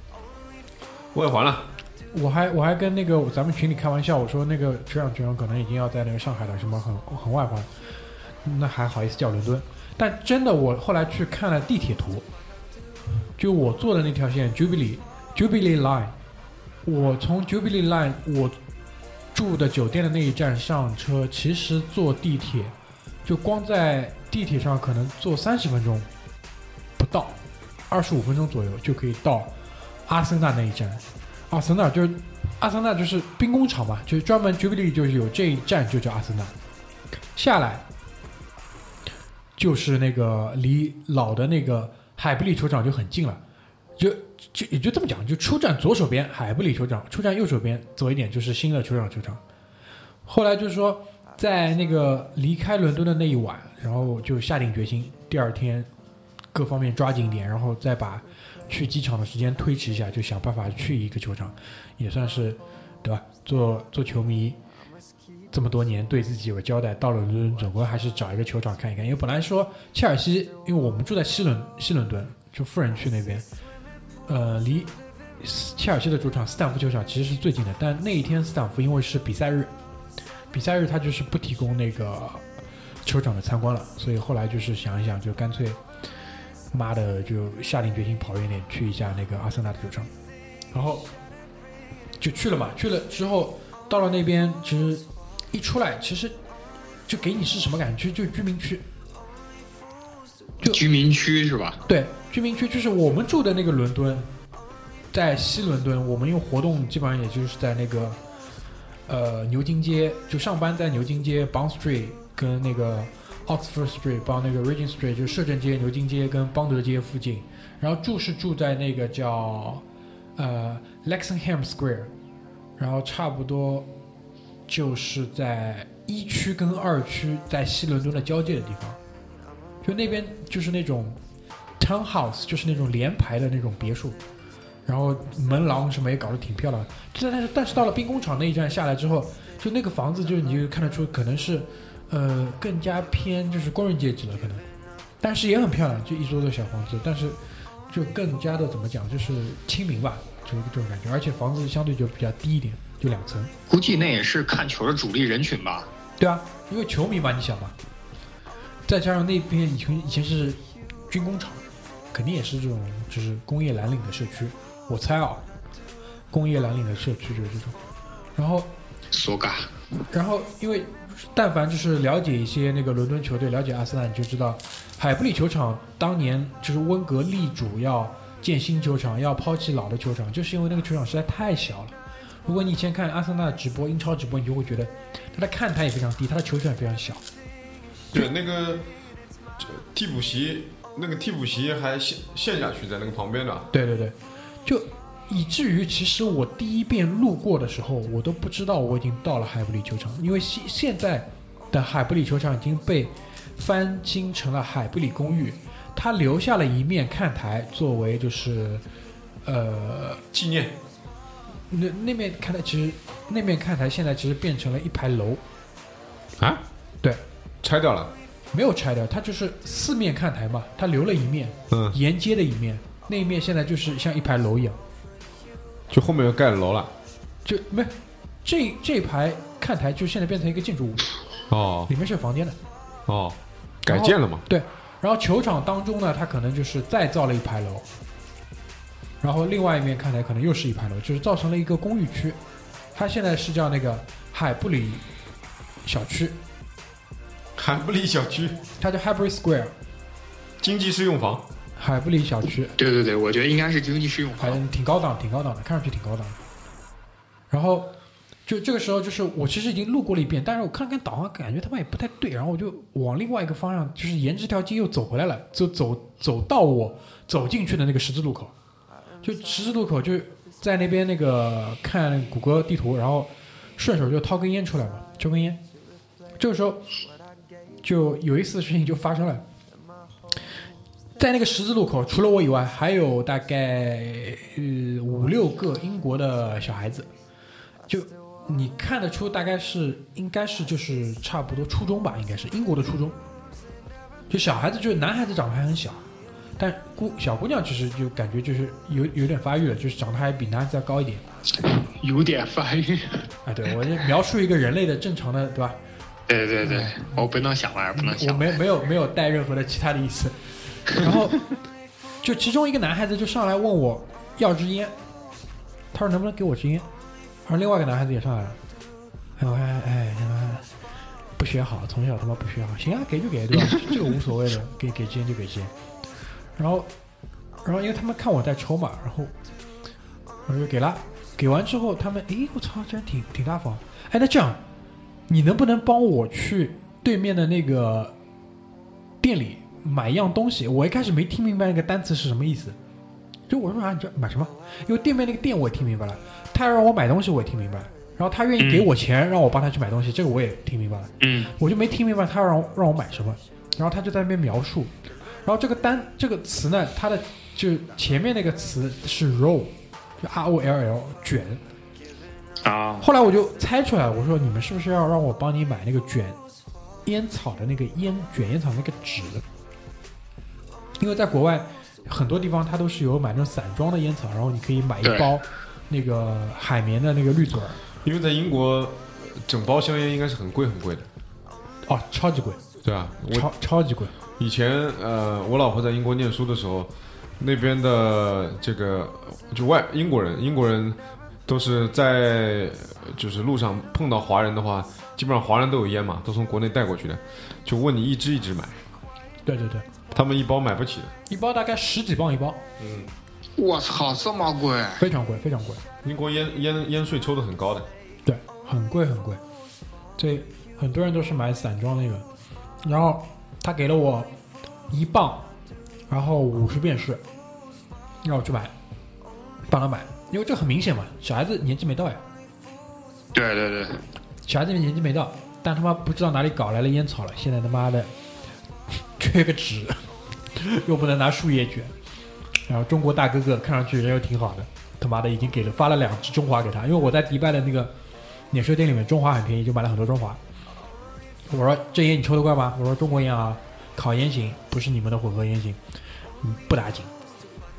外环了，我还我还跟那个咱们群里开玩笑，我说那个球场球场可能已经要在那个上海了，什么很很外环，那还好意思叫伦敦？但真的，我后来去看了地铁图，就我坐的那条线 Jubilee Jubilee Line，我从 Jubilee Line 我住的酒店的那一站上车，其实坐地铁就光在地铁上可能坐三十分钟不到，二十五分钟左右就可以到阿森纳那一站。阿森纳就是阿森纳就是兵工厂嘛，就是专门 Jubilee 就是有这一站就叫阿森纳。下来就是那个离老的那个海布里球场就很近了，就就也就这么讲，就出站左手边海布里球场，出站右手边走一点就是新的球场球场。后来就是说，在那个离开伦敦的那一晚，然后就下定决心，第二天各方面抓紧一点，然后再把去机场的时间推迟一下，就想办法去一个球场，也算是对吧？做做球迷这么多年，对自己有个交代。到了伦敦，总归还是找一个球场看一看。因为本来说切尔西，因为我们住在西伦西伦敦，就富人区那边，呃，离切尔西的主场斯坦福球场其实是最近的。但那一天斯坦福因为是比赛日，比赛日他就是不提供那个球场的参观了，所以后来就是想一想，就干脆妈的就下定决心跑远点去一下那个阿森纳的球场，然后就去了嘛。去了之后到了那边，其实一出来，其实就给你是什么感觉？就就居民区，就居民区是吧？对，居民区就是我们住的那个伦敦，在西伦敦，我们用活动基本上也就是在那个呃牛津街，就上班在牛津街 Bond Street 跟那个 Oxford Street 帮那个 Regent Street 就是摄政街、牛津街跟邦德街附近，然后住是住在那个叫呃 Lexingham Square，然后差不多就是在一区跟二区在西伦敦的交界的地方。就那边就是那种 townhouse，就是那种连排的那种别墅，然后门廊什么也搞得挺漂亮的。但但是但是到了兵工厂那一站下来之后，就那个房子，就是你就看得出可能是，呃，更加偏就是工人阶级了可能，但是也很漂亮，就一座座小房子，但是就更加的怎么讲，就是亲民吧，就是这种感觉。而且房子相对就比较低一点，就两层。估计那也是看球的主力人群吧。对啊，因为球迷嘛，你想嘛，再加上那边以前以前是军工厂，肯定也是这种就是工业蓝领的社区，我猜啊，工业蓝领的社区就是这种。然后索嘎，然后因为但凡就是了解一些那个伦敦球队，了解阿森纳，你就知道海布里球场当年就是温格力主要建新球场，要抛弃老的球场，就是因为那个球场实在太小了。如果你以前看阿森纳直播、英超直播，你就会觉得他的看台也非常低，他的球场也非常小。对，那个替补席，那个替补席还陷陷下去在那个旁边的。对对对，就以至于其实我第一遍路过的时候，我都不知道我已经到了海布里球场，因为现现在的海布里球场已经被翻新成了海布里公寓，它留下了一面看台作为就是呃纪念那那面看台其实那面看台现在其实变成了一排楼，啊？对，拆掉了。没有拆掉，它就是四面看台嘛，它留了一面嗯，沿街的一面，那一面现在就是像一排楼一样。就后面又盖了楼了。就没这这排看台就现在变成一个建筑物，哦里面是有房间的。哦，改建了嘛？对，然后球场当中呢，它可能就是再造了一排楼，然后另外一面看台可能又是一排楼，就是造成了一个公寓区。它现在是叫那个海布里小区，海布里小区它叫 Highbury Square，经济适用房。海布里小区，对对对，我觉得应该是经济适用还房。挺高档，挺高档的，看上去挺高档的。然后就这个时候，就是我其实已经路过了一遍，但是我看了看导航，感觉他妈也不太对，然后我就往另外一个方向，就是沿着这条街又走回来了，就走走到我走进去的那个十字路口，就十字路口就在那边那个看谷歌地图，然后顺手就掏根烟出来嘛，抽根烟。这个时候就有一次事情就发生了。在那个十字路口，除了我以外，还有大概呃五六个英国的小孩子，就你看得出大概是应该是就是差不多初中吧，应该是英国的初中。就小孩子，就是男孩子长得还很小，但姑小姑娘其实就感觉就是有有点发育了，就是长得还比男孩子要高一点。有点发育。啊，对我就描述一个人类的正常的，对吧？对对对，我不能想玩，不能想我想。没没有没有带任何的其他的意思。然 *laughs* 后就其中一个男孩子就上来问我要支烟，他说能不能给我支烟？而另外一个男孩子也上来了，哎我看哎他妈不学好，从小他妈不学好，行啊给就给对吧？*laughs* 这个无所谓的，给给支烟就给支烟。然后然后因为他们看我在抽嘛，然后我就给了，给完之后他们诶我操，这人挺挺大方。哎那这样你能不能帮我去对面的那个店里买一样东西？我一开始没听明白那个单词是什么意思。就我说啊，你这买什么？因为对面那个店我也听明白了，他要让我买东西我也听明白了，然后他愿意给我钱让我帮他去买东西，这个我也听明白了。嗯，我就没听明白他让让我买什么，然后他就在那边描述，然后这个单这个词呢，它的就前面那个词是 roll，就 R O L L 卷，啊，后来我就猜出来，我说你们是不是要让我帮你买那个卷烟草的那个烟卷烟草那个纸？因为在国外很多地方它都是有买那种散装的烟草，然后你可以买一包那个海绵的那个滤嘴儿，因为在英国，整包香烟应该是很贵很贵的，哦，超级贵，对啊？我超超级贵。以前呃，我老婆在英国念书的时候，那边的这个就外英国人，英国人都是在就是路上碰到华人的话，基本上华人都有烟嘛，都从国内带过去的，就问你一支一支买，对对对，他们一包买不起的。一包大概十几磅一包，嗯，我操，这么贵！非常贵，非常贵。英国烟烟烟税抽的很高的。对，很贵很贵。这很多人都是买散装那个，然后他给了我一磅，然后五十便士，让我去买，帮他买，因为这很明显嘛，小孩子年纪没到呀，对对对，小孩子年纪没到，但他妈不知道哪里搞来了烟草了，现在他妈的 *laughs* 缺个纸，*laughs* 又不能拿树叶卷，然后中国大哥哥看上去人又挺好的，他妈的已经给了发了两支中华给他，因为我在迪拜的那个免税店里面中华很便宜，就买了很多中华。我说这烟你抽得惯吗？我说中国烟啊，烤烟型，不是你们的混合烟型，嗯，不打紧。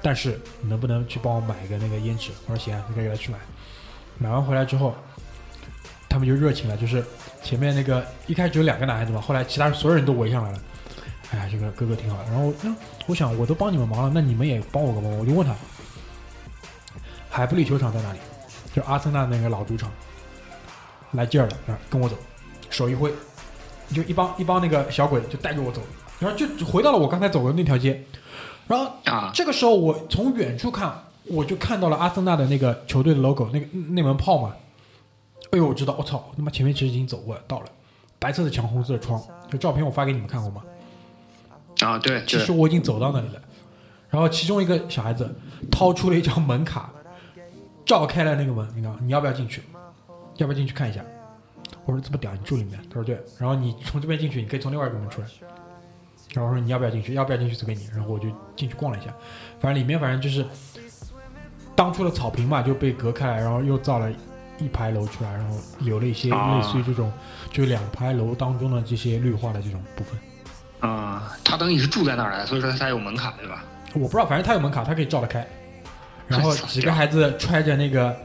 但是你能不能去帮我买一个那个胭脂？我说行啊，你可以给他去买。买完回来之后，他们就热情了，就是前面那个一开始只有两个男孩子嘛，后来其他所有人都围上来了。哎呀，这个哥哥挺好的。然后，嗯，我想我都帮你们忙了，那你们也帮我个忙。我就问他，海布里球场在哪里？就阿森纳那个老主场。来劲儿了，然后跟我走，手一挥，就一帮一帮那个小鬼就带着我走，然后就回到了我刚才走的那条街，然后啊，这个时候我从远处看，我就看到了阿森纳的那个球队的 logo，那个那门炮嘛。哎呦，我知道，我操，他妈前面其实已经走过了，到了，白色的墙，红色的窗，就照片我发给你们看过吗？啊，对，其实我已经走到那里了。然后其中一个小孩子掏出了一张门卡，照开了那个门，你知道，你要不要进去？要不要进去看一下？我说这么屌，你住里面？他说对。然后你从这边进去，你可以从另外一个门出来。然后我说你要不要进去？要不要进去随便你。然后我就进去逛了一下，反正里面反正就是当初的草坪嘛就被隔开来，然后又造了一排楼出来，然后有了一些啊类似于这种，就两排楼当中的这些绿化的这种部分。啊，他等于是住在那儿的，所以说他有门卡，对吧？我不知道，反正他有门卡，他可以照得开。然后几个孩子揣着那个，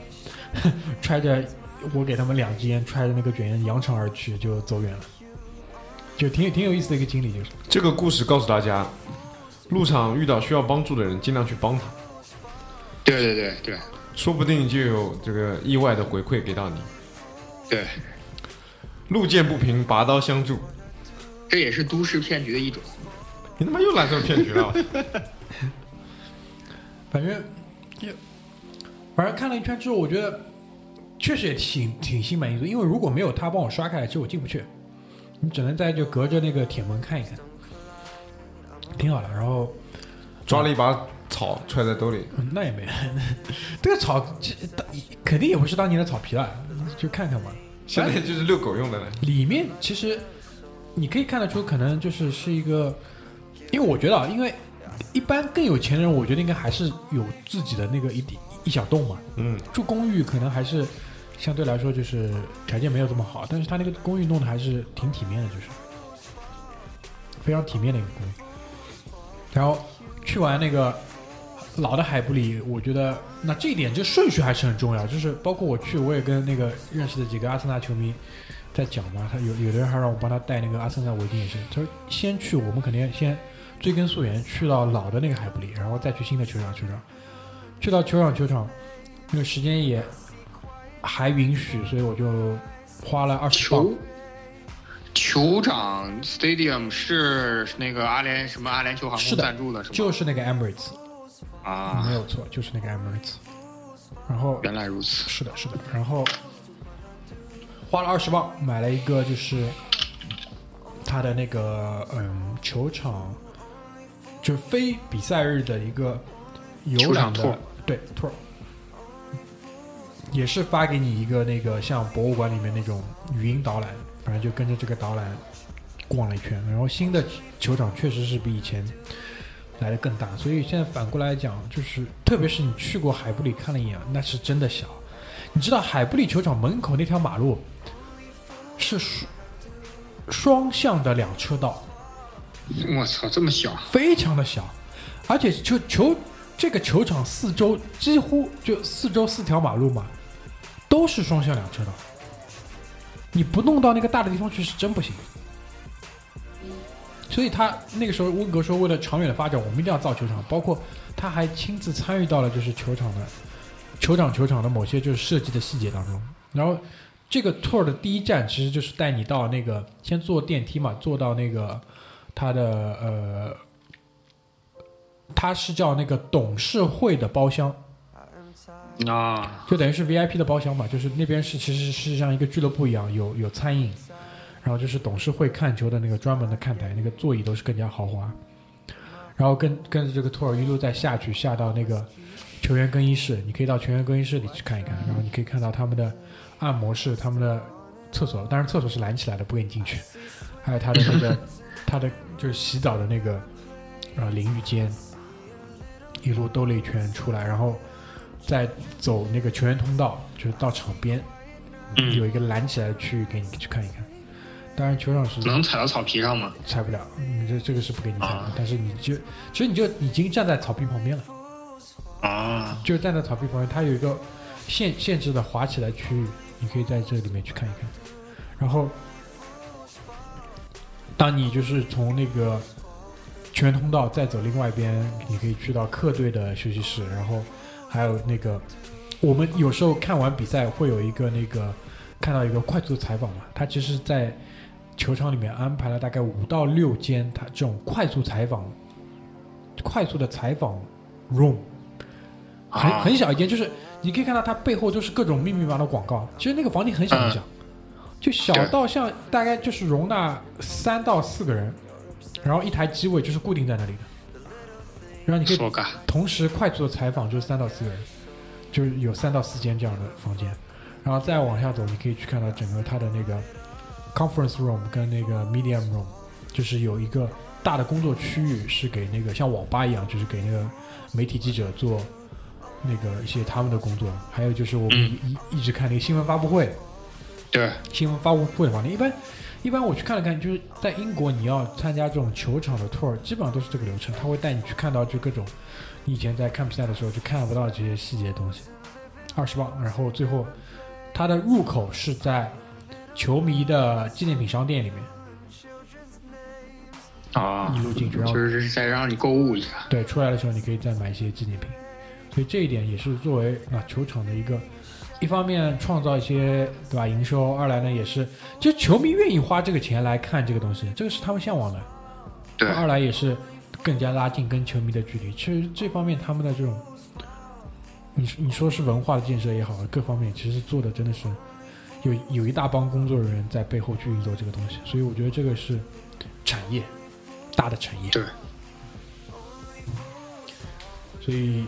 *laughs* 揣着我给他们两支烟，揣着那个卷烟扬长而去，就走远了，就挺挺有意思的一个经历，就是这个故事告诉大家，路上遇到需要帮助的人，尽量去帮他，对对对对说不定就有这个意外的回馈给到你。对，路见不平，拔刀相助。这也是都市骗局的一种。你他妈又来这个骗局了！*laughs* 反正就反正看了一圈之后，我觉得确实也挺挺心满意足，因为如果没有他帮我刷开来，其实我进不去，你只能在就隔着那个铁门看一看，挺好的。然后抓了一把草揣在兜里，嗯，那也没，*laughs* 这个草肯定也不是当年的草皮了，就看看嘛。现在就是遛狗用的了。里面其实你可以看得出，可能就是是一个，因为我觉得啊，因为一般更有钱的人，我觉得应该还是有自己的那个一一一小栋嘛。嗯，住公寓可能还是相对来说就是条件没有这么好，但是他那个公寓弄得还是挺体面的，就是非常体面的一个公寓。然后去完那个老的海布里，我觉得那这一点这顺序还是很重要，就是包括我去，我也跟那个认识的几个阿森纳球迷在讲嘛，他有有的人还让我帮他带那个阿森纳围巾也是，他说先去，我们肯定要先追根溯源，去到老的那个海布里，然后再去新的球场球场，去到球场球场，那个时间也还允许，所以我就花了二十磅球。球场 stadium 是那个阿联什么阿联酋航空赞助的，是吗？就是那个 Emirates，啊、没啊，有错，就是那个 Emirates。然后原来如此。是的，是的，然后花了二十磅买了一个，就是他的那个嗯球场，就是非比赛日的一个游球场览的对 tour，也是发给你一个那个像博物馆里面那种语音导览，反正就跟着这个导览逛了一圈。然后新的球场确实是比以前来的更大，所以现在反过来讲，就是特别是你去过海布里看了一眼，那是真的小。你知道海布里球场门口那条马路是双双向的两车道，我操，这么小？非常的小，而且球球这个球场四周几乎就四周四条马路嘛，都是双向两车道。你不弄到那个大的地方去是真不行。所以他那个时候温格说，为了长远的发展，我们一定要造球场，包括他还亲自参与到了就是球场的球场球场的某些就是设计的细节当中。然后这个 tour 的第一站其实就是带你到那个先坐电梯嘛，坐到那个他的呃，他是叫那个董事会的包厢，啊，就等于是 VIP 的包厢嘛，就是那边是其实是像一个俱乐部一样，有有餐饮，然后就是董事会看球的那个专门的看台，那个座椅都是更加豪华，然后跟跟着这个 tour 一路再下去，下到那个球员更衣室，你可以到球员更衣室里去看一看，然后你可以看到他们的按摩室、他们的厕所，当然厕所是拦起来的，不给你进去，还有他的那个他的就是洗澡的那个呃淋浴间，一路兜了一圈出来，然后再走那个球员通道，就是到场边，嗯有一个拦起来的区域给你去看一看。当然，球场是能踩到草皮上吗？踩不了，你这这个是不给你踩的，啊但是你就其实你就已经站在草坪旁边了，啊，就站在草坪旁边，它有一个限限制的滑起来区域，你可以在这里面去看一看。然后，当你就是从那个全员通道再走另外一边，你可以去到客队的休息室，然后还有那个我们有时候看完比赛会有一个那个看到一个快速的采访嘛，他其实，在球场里面安排了大概五到六间他这种快速采访、快速的采访 room，很啊很小一间，就是你可以看到它背后就是各种密密麻麻的广告。其实那个房间很小很小，就小到像大概就是容纳三到四个人，然后一台机位就是固定在那里的，然后你可以，同时快速的采访就是三到四个人，就是有三到四间这样的房间，然后再往下走，你可以去看到整个它的那个 conference room 跟那个 medium room，就是有一个大的工作区域是给那个像网吧一样，就是给那个媒体记者做那个一些他们的工作，还有就是我们嗯。一、一直看那个新闻发布会，对，新闻发布会的房间，一般一般我去看了看，就是在英国你要参加这种球场的 tour，基本上都是这个流程，他会带你去看到就各种你以前在看比赛的时候就看不到这些细节的东西，二十磅，然后最后它的入口是在球迷的纪念品商店里面。啊一，路进去，然后就是再让你购物一下，对出来的时候你可以再买一些纪念品，所以这一点也是作为啊球场的一个。一方面创造一些对吧营收，二来呢也是，就球迷愿意花这个钱来看这个东西，这个是他们向往的。对，二来也是更加拉近跟球迷的距离。其实这方面他们的这种，你你说是文化的建设也好，各方面其实做的真的是有有一大帮工作人员在背后去运作这个东西，所以我觉得这个是产业大的产业。对，所以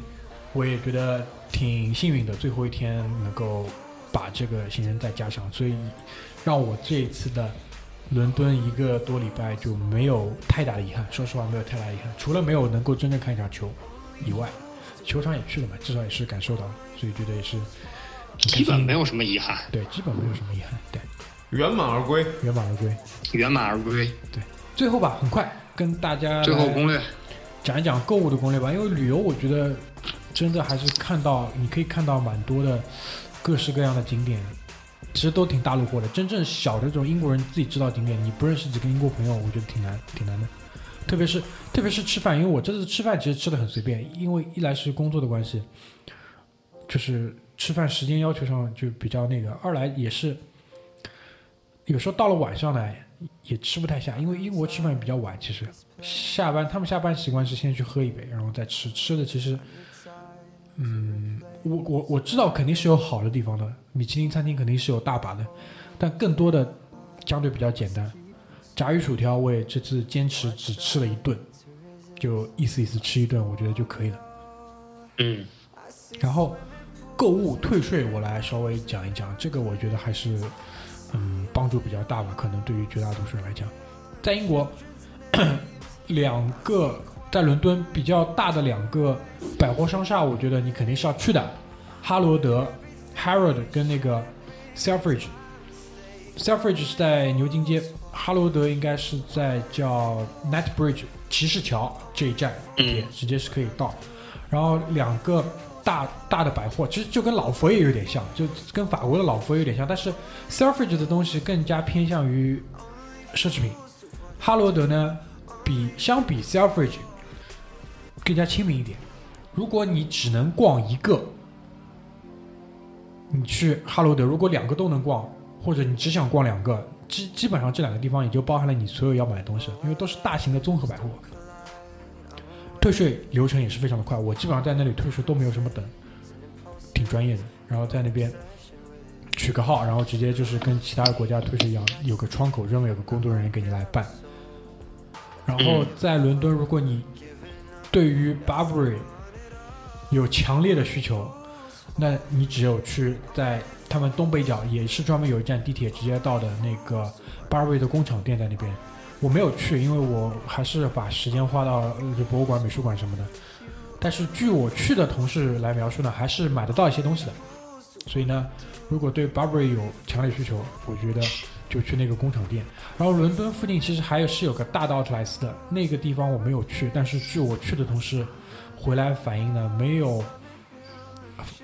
我也觉得挺幸运的，最后一天能够把这个行程再加上，所以让我这一次的伦敦一个多礼拜就没有太大的遗憾。说实话，没有太大的遗憾，除了没有能够真正看一场球以外，球场也去了嘛，至少也是感受到了，所以觉得也是基本没有什么遗憾，对，基本没有什么遗憾，对，圆满而归。圆满而归。圆满而归。对最后吧，很快跟大家最后攻略，讲一讲购物的攻略吧，因为旅游我觉得真的还是看到你可以看到蛮多的各式各样的景点，其实都挺大陆货的。真正小的这种英国人自己知道景点，你不认识几个英国朋友，我觉得挺难挺难的。特别是特别是吃饭，因为我这次吃饭其实吃的很随便，因为一来是工作的关系，就是吃饭时间要求上就比较那个；二来也是有时候到了晚上呢也吃不太下，因为英国吃饭比较晚，其实下班他们下班习惯是先去喝一杯，然后再吃。吃的其实，嗯，我我我知道肯定是有好的地方的，米其林餐厅肯定是有大把的，但更多的相对比较简单。炸鱼薯条我也这次坚持只吃了一顿，就意思意思吃一顿，我觉得就可以了。嗯，然后购物退税，我来稍微讲一讲，这个我觉得还是嗯帮助比较大吧，可能对于绝大多数人来讲，在英国两个在伦敦比较大的两个百货商厦，我觉得你肯定是要去的，哈罗德 Harrod 跟那个 Selfridge。Selfridge 是在牛津街，哈罗德应该是在叫 Knightsbridge 骑士桥这一站地铁，直接是可以到。然后两个大大的百货，其实就跟老佛爷有点像，就跟法国的老佛爷有点像，但是 Selfridge 的东西更加偏向于奢侈品，哈罗德呢比相比 Selfridge 更加亲民一点。如果你只能逛一个，你去哈罗德；如果两个都能逛，或者你只想逛两个，基基本上这两个地方也就包含了你所有要买的东西，因为都是大型的综合百货。退税流程也是非常的快，我基本上在那里退税都没有什么等，挺专业的。然后在那边取个号，然后直接就是跟其他的国家退税一样，有个窗口，专门有个工作人员给你来办。然后在伦敦，如果你对于 Burberry 有强烈的需求，那你只有去在他们东北角，也是专门有一站地铁直接到的那个 Burberry 的工厂店在那边。我没有去，因为我还是把时间花到博物馆、美术馆什么的。但是据我去的同事来描述呢，还是买得到一些东西的。所以呢，如果对 Burberry 有强烈需求，我觉得就去那个工厂店。然后伦敦附近其实还有是有个大的奥特莱斯的，那个地方我没有去，但是据我去的同事回来反映呢，没有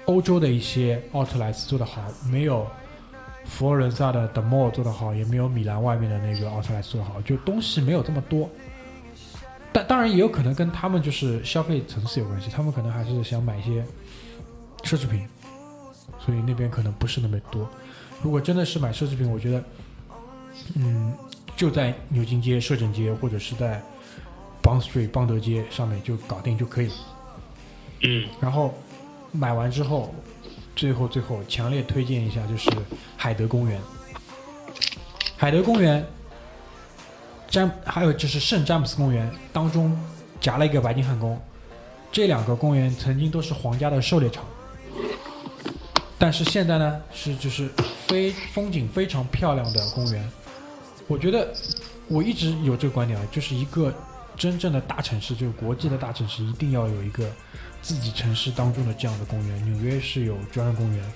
欧洲的一些奥特莱斯做得好，没有佛罗伦萨的 The Mall 做得好，也没有米兰外面的那个奥特莱斯做得好，就东西没有这么多。但当然也有可能跟他们就是消费层次有关系，他们可能还是想买一些奢侈品，所以那边可能不是那么多。如果真的是买奢侈品，我觉得，嗯，就在牛津街、摄政街或者是在 Bond Street 邦德街上面就搞定就可以了。嗯，然后买完之后，最后最后强烈推荐一下就是海德公园。海德公园，詹还有就是圣詹姆斯公园当中夹了一个白金汉宫，这两个公园曾经都是皇家的狩猎场，但是现在呢是就是非风景非常漂亮的公园。我觉得我一直有这个观点啊，就是一个真正的大城市，就是国际的大城市，一定要有一个自己城市当中的这样的公园。纽约是有中央公园，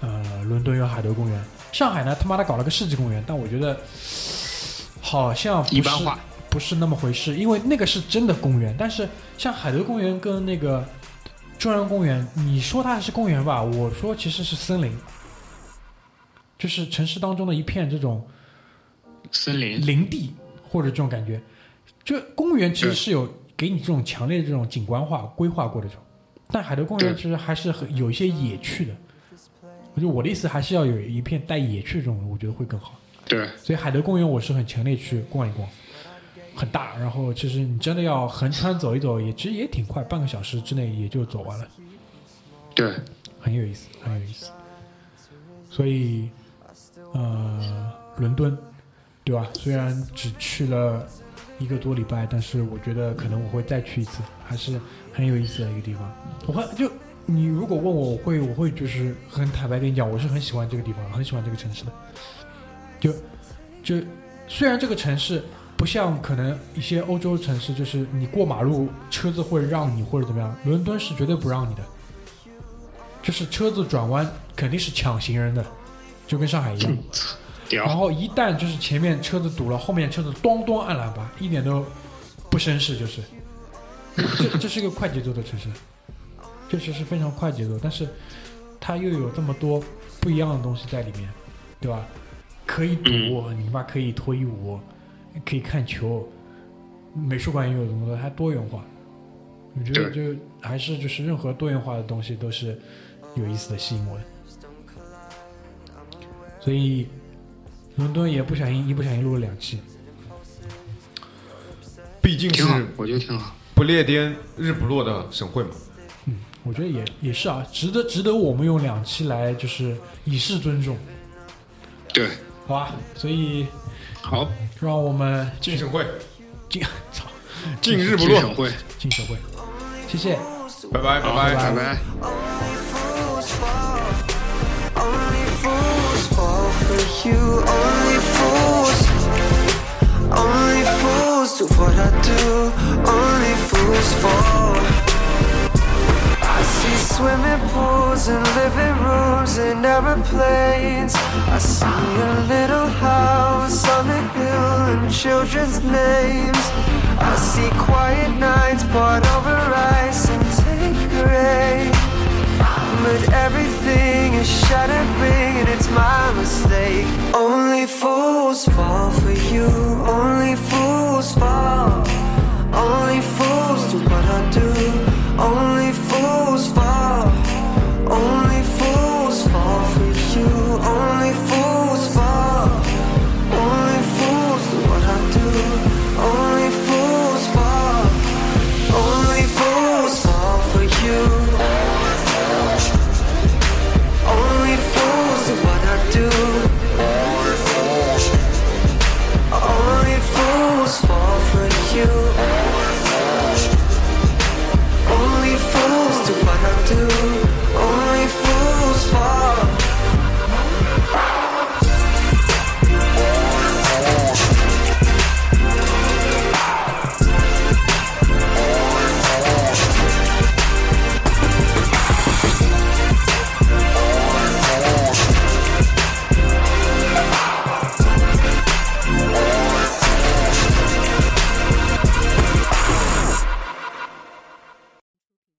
呃，伦敦有海德公园，上海呢他妈的搞了个世纪公园，但我觉得好像一般化。不是那么回事，因为那个是真的公园，但是像海德公园跟那个中央公园，你说它是公园吧，我说其实是森林，就是城市当中的一片这种森林，林地或者这种感觉。就公园其实是有给你这种强烈的这种景观化规划过的这种，但海德公园其实还是很有一些野趣的。我就我的意思还是要有一片带野趣这种，我觉得会更好。对，所以海德公园我是很强烈去逛一逛，很大，然后其实你真的要横穿走一走，也其实也挺快，半个小时之内也就走完了，对，很有意思，很有意思。所以，呃，伦敦，对吧？虽然只去了一个多礼拜，但是我觉得可能我会再去一次，还是很有意思的一个地方。我会就你如果问我，我会我会就是很坦白跟你讲，我是很喜欢这个地方，很喜欢这个城市的。就就虽然这个城市不像可能一些欧洲城市，就是你过马路车子会让你或者怎么样，伦敦是绝对不让你的，就是车子转弯肯定是抢行人的，就跟上海一样。*laughs* 然，后一旦就是前面车子堵了，后面车子咚咚按喇叭，一点都不绅士，就是这这是一个快节奏的城市，确实是非常快节奏，但是它又有这么多不一样的东西在里面，对吧？可以赌，你妈可以脱衣舞，可以看球，美术馆也有这么多，它多元化。我觉得就还是就是任何多元化的东西都是有意思的，吸引我的。所以伦敦也不小心一不小心录了两期，毕竟是，我觉得挺好。不列颠日不落的省会嘛。嗯我觉得也也是啊，值得值得我们用两期来就是以示尊重，对，好吧？所以好，让我们进省会，进 *laughs* 操进日不落，进省会，进省会，谢谢。拜拜拜好，拜拜拜。You. Only fools. Only fools do what I do. Only fools fall. I see swimming pools and living rooms and aeroplanes. I see a little house on the hill and children's names. I see quiet nights poured over ice and Tanqueray but everything is shattering and it's my mistake. Only fools fall for you, only fools fall. Only fools do what I do, only fools fall. Only fools fall for you, only